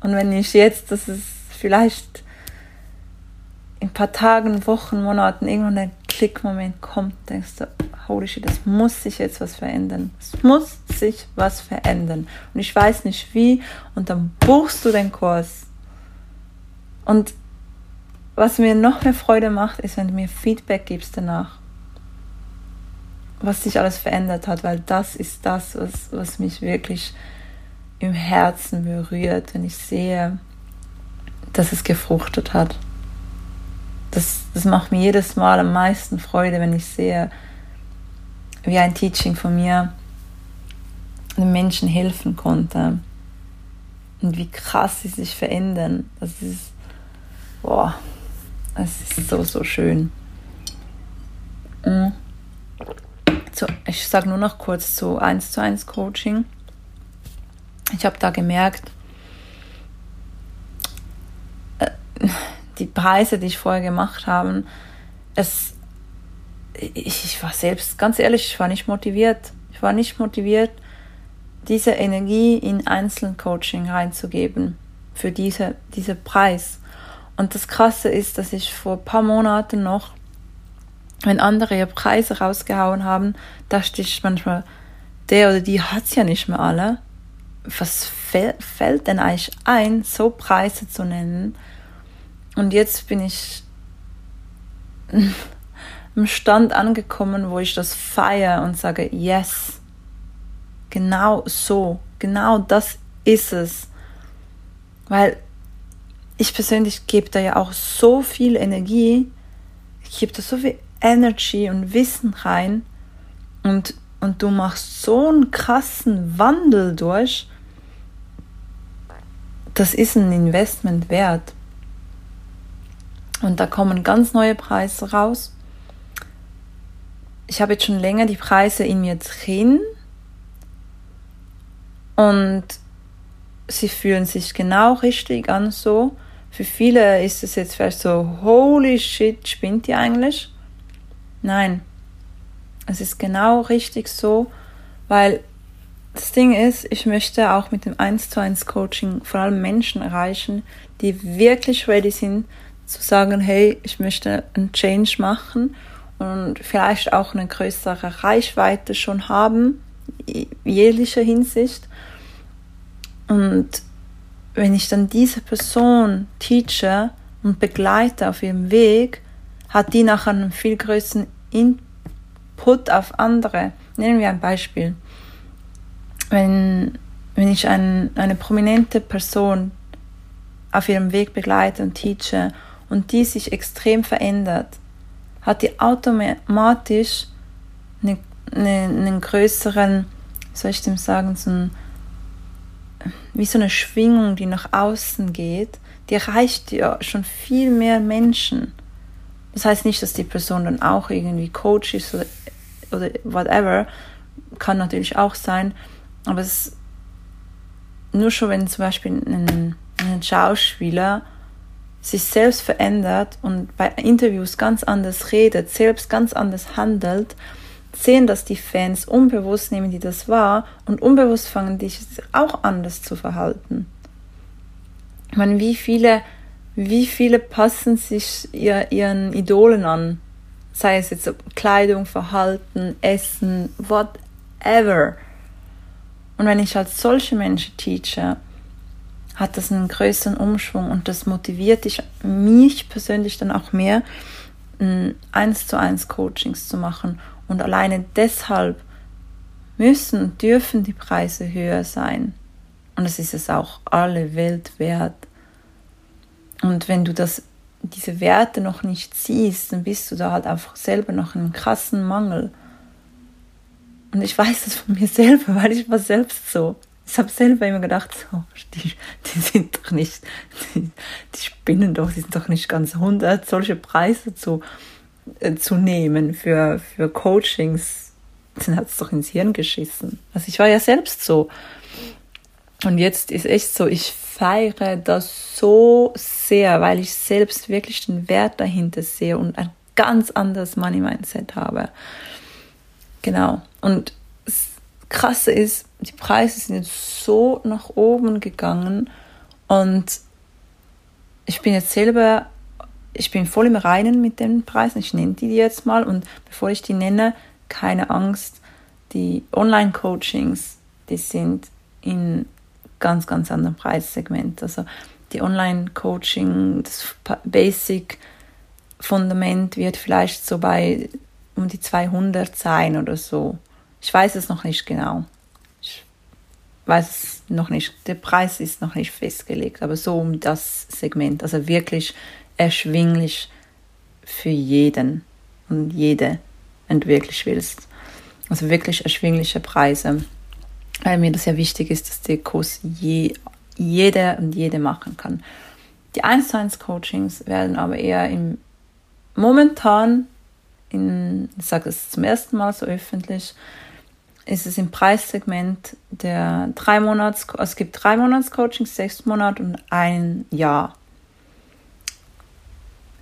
Und wenn ich jetzt, das ist vielleicht in ein paar Tagen, Wochen, Monaten irgendwann ein Klickmoment kommt, denkst du, holy shit, es muss sich jetzt was verändern. Es muss sich was verändern. Und ich weiß nicht wie. Und dann buchst du den Kurs. Und was mir noch mehr Freude macht, ist, wenn du mir Feedback gibst danach. Was sich alles verändert hat, weil das ist das, was, was mich wirklich im Herzen berührt, wenn ich sehe, dass es gefruchtet hat. Das, das macht mir jedes Mal am meisten Freude, wenn ich sehe, wie ein Teaching von mir den Menschen helfen konnte. Und wie krass sie sich verändern. Das ist, boah, das ist so, so schön. Mhm. So, ich sage nur noch kurz zu 1 zu 1 Coaching. Ich habe da gemerkt, äh, die Preise, die ich vorher gemacht habe, es, ich, ich war selbst, ganz ehrlich, ich war nicht motiviert. Ich war nicht motiviert, diese Energie in Einzelcoaching reinzugeben für diese, diese Preis. Und das Krasse ist, dass ich vor ein paar Monaten noch, wenn andere ihre Preise rausgehauen haben, dachte ich manchmal, der oder die hat es ja nicht mehr alle. Was fällt denn eigentlich ein, so Preise zu nennen? Und jetzt bin ich am Stand angekommen, wo ich das feiere und sage, yes, Genau so, genau das ist es. Weil ich persönlich gebe da ja auch so viel Energie, ich gebe da so viel Energy und Wissen rein und, und du machst so einen krassen Wandel durch, das ist ein Investment wert. Und da kommen ganz neue Preise raus. Ich habe jetzt schon länger die Preise in mir drin, und sie fühlen sich genau richtig an so. Für viele ist es jetzt vielleicht so, holy shit, spinnt die eigentlich? Nein, es ist genau richtig so, weil das Ding ist, ich möchte auch mit dem 1 zu 1 Coaching vor allem Menschen erreichen, die wirklich ready sind zu sagen, hey, ich möchte einen Change machen und vielleicht auch eine größere Reichweite schon haben, jeglicher Hinsicht und wenn ich dann diese Person teache und begleite auf ihrem Weg, hat die nachher einen viel größeren Input auf andere. Nehmen wir ein Beispiel. Wenn, wenn ich ein, eine prominente Person auf ihrem Weg begleite und teache und die sich extrem verändert, hat die automatisch eine, eine, einen größeren, soll ich dem sagen, so einen wie so eine Schwingung, die nach außen geht, die erreicht ja schon viel mehr Menschen. Das heißt nicht, dass die Person dann auch irgendwie Coach ist oder, oder whatever, kann natürlich auch sein, aber es nur schon, wenn zum Beispiel ein, ein Schauspieler sich selbst verändert und bei Interviews ganz anders redet, selbst ganz anders handelt, sehen das die Fans unbewusst, nehmen die das wahr und unbewusst fangen die sich auch anders zu verhalten. Ich meine, wie viele, wie viele passen sich ihr, ihren Idolen an? Sei es jetzt Kleidung, Verhalten, Essen, whatever. Und wenn ich als solche Menschen teache, hat das einen größeren Umschwung und das motiviert dich, mich persönlich dann auch mehr, eins zu eins Coachings zu machen und alleine deshalb müssen und dürfen die Preise höher sein. Und es ist es auch alle Welt wert. Und wenn du das, diese Werte noch nicht siehst, dann bist du da halt einfach selber noch in einem krassen Mangel. Und ich weiß das von mir (laughs) selber, weil ich war selbst so. Ich habe selber immer gedacht, so, die, die sind doch nicht, die, die spinnen doch, die sind doch nicht ganz hundert, solche Preise zu, äh, zu nehmen für, für Coachings, dann hat es doch ins Hirn geschissen. Also ich war ja selbst so. Und jetzt ist echt so, ich feiere das so sehr, weil ich selbst wirklich den Wert dahinter sehe und ein ganz anderes Money-Mindset habe. Genau. Und das Krasse ist, die Preise sind jetzt so nach oben gegangen und ich bin jetzt selber ich bin voll im Reinen mit den Preisen. Ich nenne die jetzt mal und bevor ich die nenne, keine Angst. Die Online-Coachings, die sind in ganz, ganz anderen Preissegment. Also die Online-Coaching, das Basic Fundament wird vielleicht so bei um die 200 sein oder so. Ich weiß es noch nicht genau. Weiß noch nicht. Der Preis ist noch nicht festgelegt, aber so um das Segment. Also wirklich erschwinglich für jeden und jede, wenn du wirklich willst. Also wirklich erschwingliche Preise. Weil mir das ja wichtig ist, dass der Kurs je, jeder und jede machen kann. Die 1 zu 1 Coachings werden aber eher im momentan, in, ich sage es zum ersten Mal so öffentlich, ist es im Preissegment der drei Monats, es gibt drei Monats Coachings, sechs Monate und ein Jahr.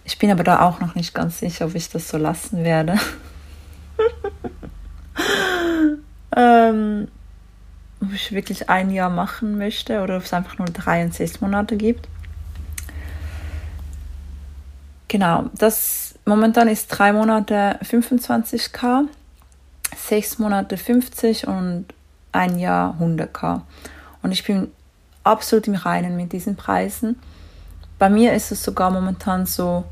Ich bin aber da auch noch nicht ganz sicher, ob ich das so lassen werde. (laughs) ähm, ob ich wirklich ein Jahr machen möchte oder ob es einfach nur drei und sechs Monate gibt. Genau, das momentan ist drei Monate 25k, sechs Monate 50 und ein Jahr 100k. Und ich bin absolut im Reinen mit diesen Preisen. Bei mir ist es sogar momentan so,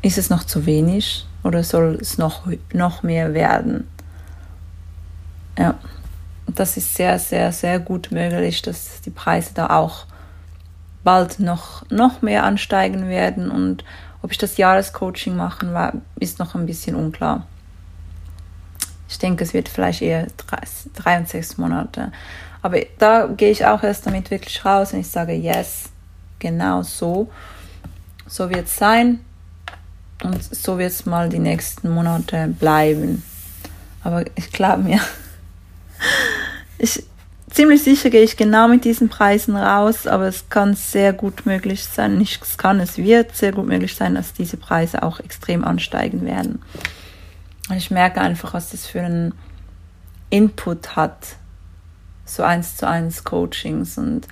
ist es noch zu wenig oder soll es noch, noch mehr werden? Ja, das ist sehr, sehr, sehr gut möglich, dass die Preise da auch bald noch, noch mehr ansteigen werden und ob ich das Jahrescoaching machen war, ist noch ein bisschen unklar. Ich denke, es wird vielleicht eher drei, drei und sechs Monate. Aber da gehe ich auch erst damit wirklich raus und ich sage, yes, genau so. So wird es sein und so wird es mal die nächsten Monate bleiben. Aber ich glaube mir, (laughs) ich, ziemlich sicher gehe ich genau mit diesen Preisen raus, aber es kann sehr gut möglich sein, nicht es kann, es wird sehr gut möglich sein, dass diese Preise auch extrem ansteigen werden. Und ich merke einfach, was das für einen Input hat, so eins zu eins Coachings und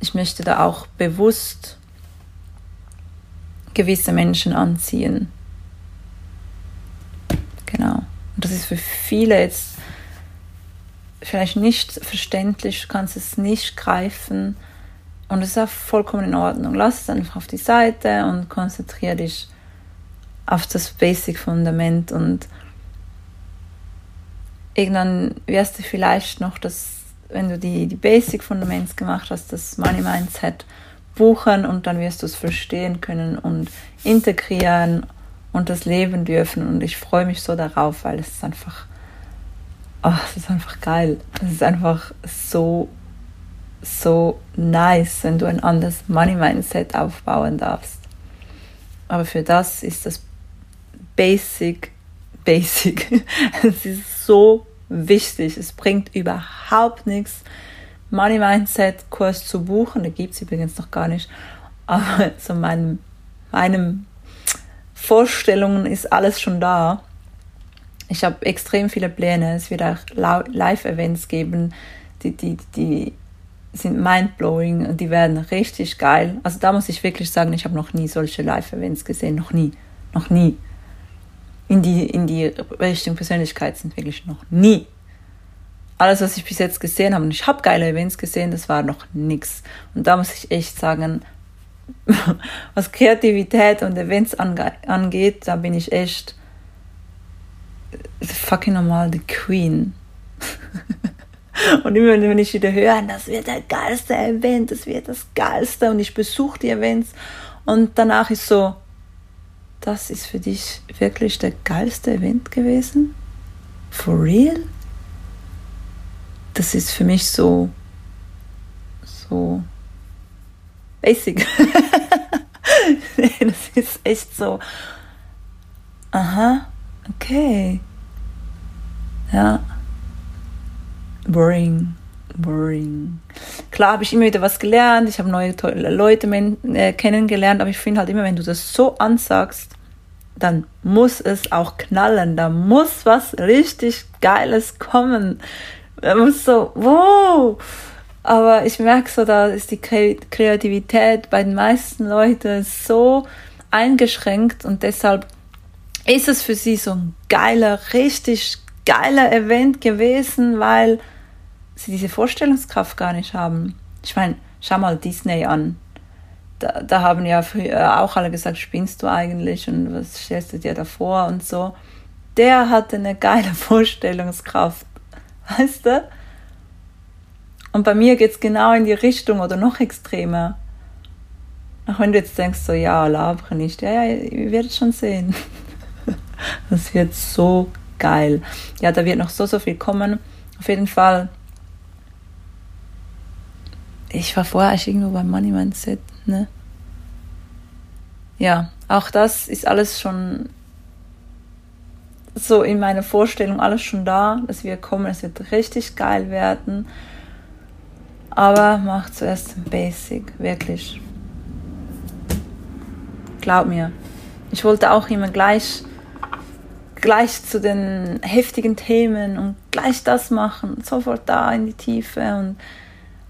ich möchte da auch bewusst gewisse Menschen anziehen. Genau. Und das ist für viele jetzt vielleicht nicht verständlich, du kannst es nicht greifen und es ist auch vollkommen in Ordnung. Lass es einfach auf die Seite und konzentriere dich auf das Basic-Fundament und irgendwann wirst du vielleicht noch das, wenn du die, die Basic-Fundaments gemacht hast, das Money-Mindset buchen und dann wirst du es verstehen können und integrieren und das leben dürfen und ich freue mich so darauf, weil es ist einfach oh, es ist einfach geil. Es ist einfach so, so nice, wenn du ein anderes Money-Mindset aufbauen darfst. Aber für das ist das Basic, Basic. (laughs) es ist so wichtig. Es bringt überhaupt nichts, Money Mindset Kurs zu buchen. Da gibt es übrigens noch gar nicht. Aber (laughs) zu meinem, meinem Vorstellungen ist alles schon da. Ich habe extrem viele Pläne. Es wird auch Live-Events geben, die, die, die sind mindblowing und die werden richtig geil. Also da muss ich wirklich sagen, ich habe noch nie solche Live-Events gesehen. Noch nie. Noch nie. In die, in die Richtung Persönlichkeit sind wirklich noch nie. Alles, was ich bis jetzt gesehen habe, und ich habe geile Events gesehen, das war noch nichts. Und da muss ich echt sagen, (laughs) was Kreativität und Events angeht, da bin ich echt fucking normal die Queen. (laughs) und immer wenn ich wieder höre, das wird der geilste Event, das wird das geilste und ich besuche die Events und danach ist so, das ist für dich wirklich der geilste Event gewesen? For real? Das ist für mich so, so basic. (laughs) das ist echt so, aha, Okay. Ja. Boring. Boring. Klar habe ich immer wieder was gelernt, ich habe neue tolle Leute äh, kennengelernt, aber ich finde halt immer, wenn du das so ansagst, dann muss es auch knallen, da muss was richtig Geiles kommen. Da muss so, wow! Aber ich merke so, da ist die Kreativität bei den meisten Leuten so eingeschränkt und deshalb ist es für sie so ein geiler, richtig geiler Event gewesen, weil sie diese Vorstellungskraft gar nicht haben. Ich meine, schau mal Disney an. Da, da haben ja früher auch alle gesagt, spinnst du eigentlich und was stellst du dir da vor und so. Der hatte eine geile (laughs) Vorstellungskraft, weißt du? Und bei mir geht es genau in die Richtung oder noch extremer. Auch wenn du jetzt denkst, so, ja, labre nicht. Ja, ja, ihr werdet schon sehen. (laughs) Das wird so geil. Ja, da wird noch so, so viel kommen. Auf jeden Fall. Ich war vorher eigentlich irgendwo beim Money Mindset, ne? Ja, auch das ist alles schon so in meiner Vorstellung alles schon da. Es wird kommen, es wird richtig geil werden. Aber mach zuerst Basic, wirklich. Glaub mir. Ich wollte auch immer gleich, gleich zu den heftigen Themen und gleich das machen, sofort da in die Tiefe und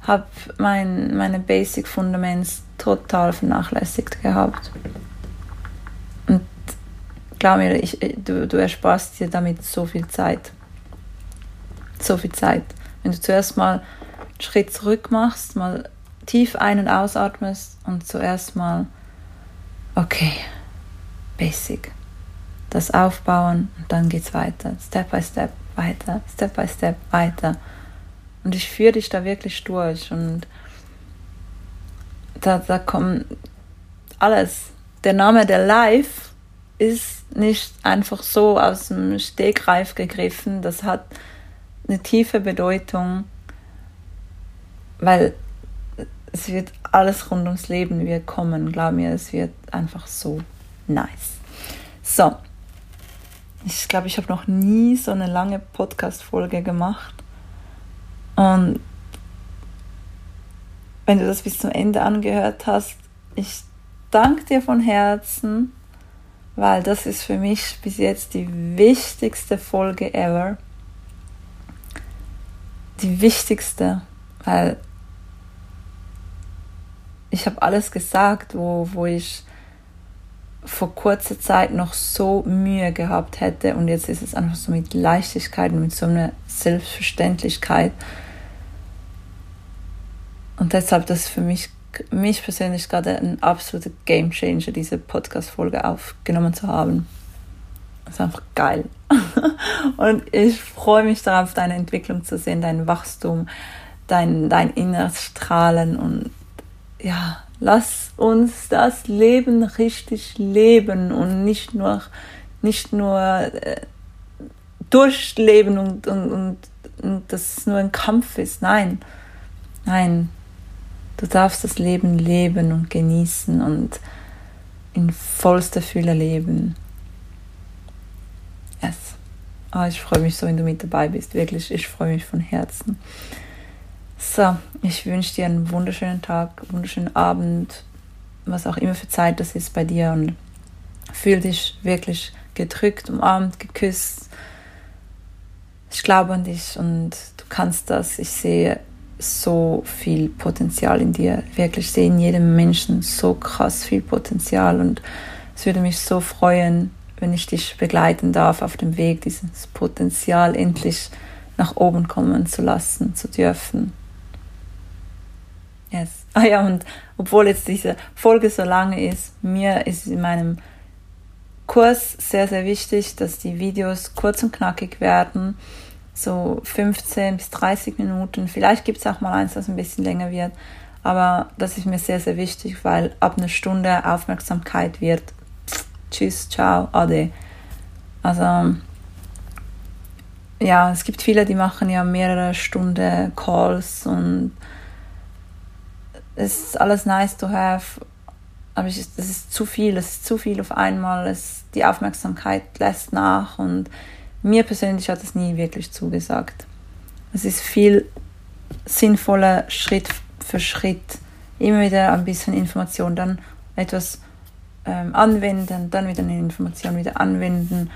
habe mein, meine Basic Fundaments total vernachlässigt gehabt. Und glaub mir, ich, du, du ersparst dir damit so viel Zeit. So viel Zeit. Wenn du zuerst mal einen Schritt zurück machst, mal tief ein- und ausatmest und zuerst mal okay, basic. Das aufbauen und dann geht's weiter. Step by Step weiter, Step by Step weiter. Und ich führe dich da wirklich durch und da, da kommt alles. Der Name der Life ist nicht einfach so aus dem Stegreif gegriffen. Das hat eine tiefe Bedeutung, weil es wird alles rund ums Leben wird kommen. Glaub mir, es wird einfach so nice. So, ich glaube, ich habe noch nie so eine lange Podcast-Folge gemacht. Und wenn du das bis zum Ende angehört hast, ich danke dir von Herzen, weil das ist für mich bis jetzt die wichtigste Folge ever. Die wichtigste, weil ich habe alles gesagt, wo, wo ich vor kurzer Zeit noch so Mühe gehabt hätte und jetzt ist es einfach so mit Leichtigkeit und mit so einer Selbstverständlichkeit. Und deshalb das für mich, mich persönlich gerade ein absoluter Game Changer, diese Podcast-Folge aufgenommen zu haben. Das ist einfach geil. (laughs) und ich freue mich darauf, deine Entwicklung zu sehen, dein Wachstum, dein, dein inneres Strahlen und ja, lass uns das Leben richtig leben und nicht nur, nicht nur äh, durchleben und, und, und, und dass es nur ein Kampf ist. Nein, nein, du darfst das Leben leben und genießen und in vollster Fülle leben. Yes. Oh, ich freue mich so, wenn du mit dabei bist. Wirklich, ich freue mich von Herzen. So, ich wünsche dir einen wunderschönen Tag, wunderschönen Abend, was auch immer für Zeit das ist bei dir und fühl dich wirklich gedrückt, umarmt, geküsst. Ich glaube an dich und du kannst das. Ich sehe so viel Potenzial in dir. Wirklich ich sehe in jedem Menschen so krass viel Potenzial und es würde mich so freuen, wenn ich dich begleiten darf auf dem Weg, dieses Potenzial endlich nach oben kommen zu lassen, zu dürfen. Yes. (laughs) Ah ja, und obwohl jetzt diese Folge so lange ist, mir ist in meinem Kurs sehr, sehr wichtig, dass die Videos kurz und knackig werden. So 15 bis 30 Minuten. Vielleicht gibt es auch mal eins, das ein bisschen länger wird. Aber das ist mir sehr, sehr wichtig, weil ab einer Stunde Aufmerksamkeit wird. Tschüss, ciao, ade. Also, ja, es gibt viele, die machen ja mehrere Stunden Calls und es ist alles nice to have, aber es ist zu viel, es ist zu viel auf einmal, es, die Aufmerksamkeit lässt nach und mir persönlich hat es nie wirklich zugesagt. Es ist viel sinnvoller, Schritt für Schritt, immer wieder ein bisschen Information, dann etwas ähm, anwenden, dann wieder eine Information wieder anwenden,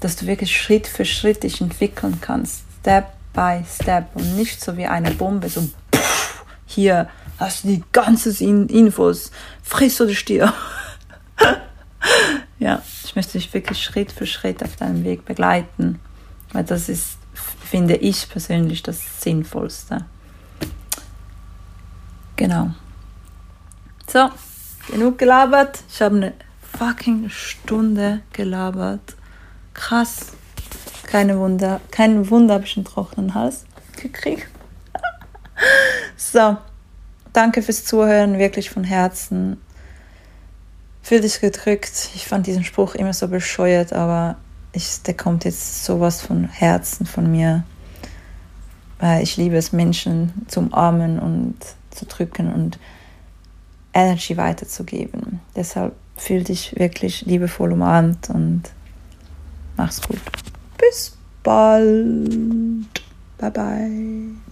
dass du wirklich Schritt für Schritt dich entwickeln kannst, Step by Step und nicht so wie eine Bombe, so pff, hier hast du die ganzen Infos, friss oder stirb. Ich möchte dich wirklich Schritt für Schritt auf deinem Weg begleiten, weil das ist, finde ich persönlich, das Sinnvollste. genau. So, genug gelabert. Ich habe eine fucking Stunde gelabert. Krass. Keine Wunder, kein Wunder habe ich einen trockenen Hals gekriegt. (laughs) so, danke fürs Zuhören, wirklich von Herzen. Fühl dich gedrückt. Ich fand diesen Spruch immer so bescheuert, aber ich, der kommt jetzt sowas von Herzen von mir. Weil ich liebe es, Menschen zu umarmen und zu drücken und Energy weiterzugeben. Deshalb fühl dich wirklich liebevoll umarmt und mach's gut. Bis bald. Bye bye.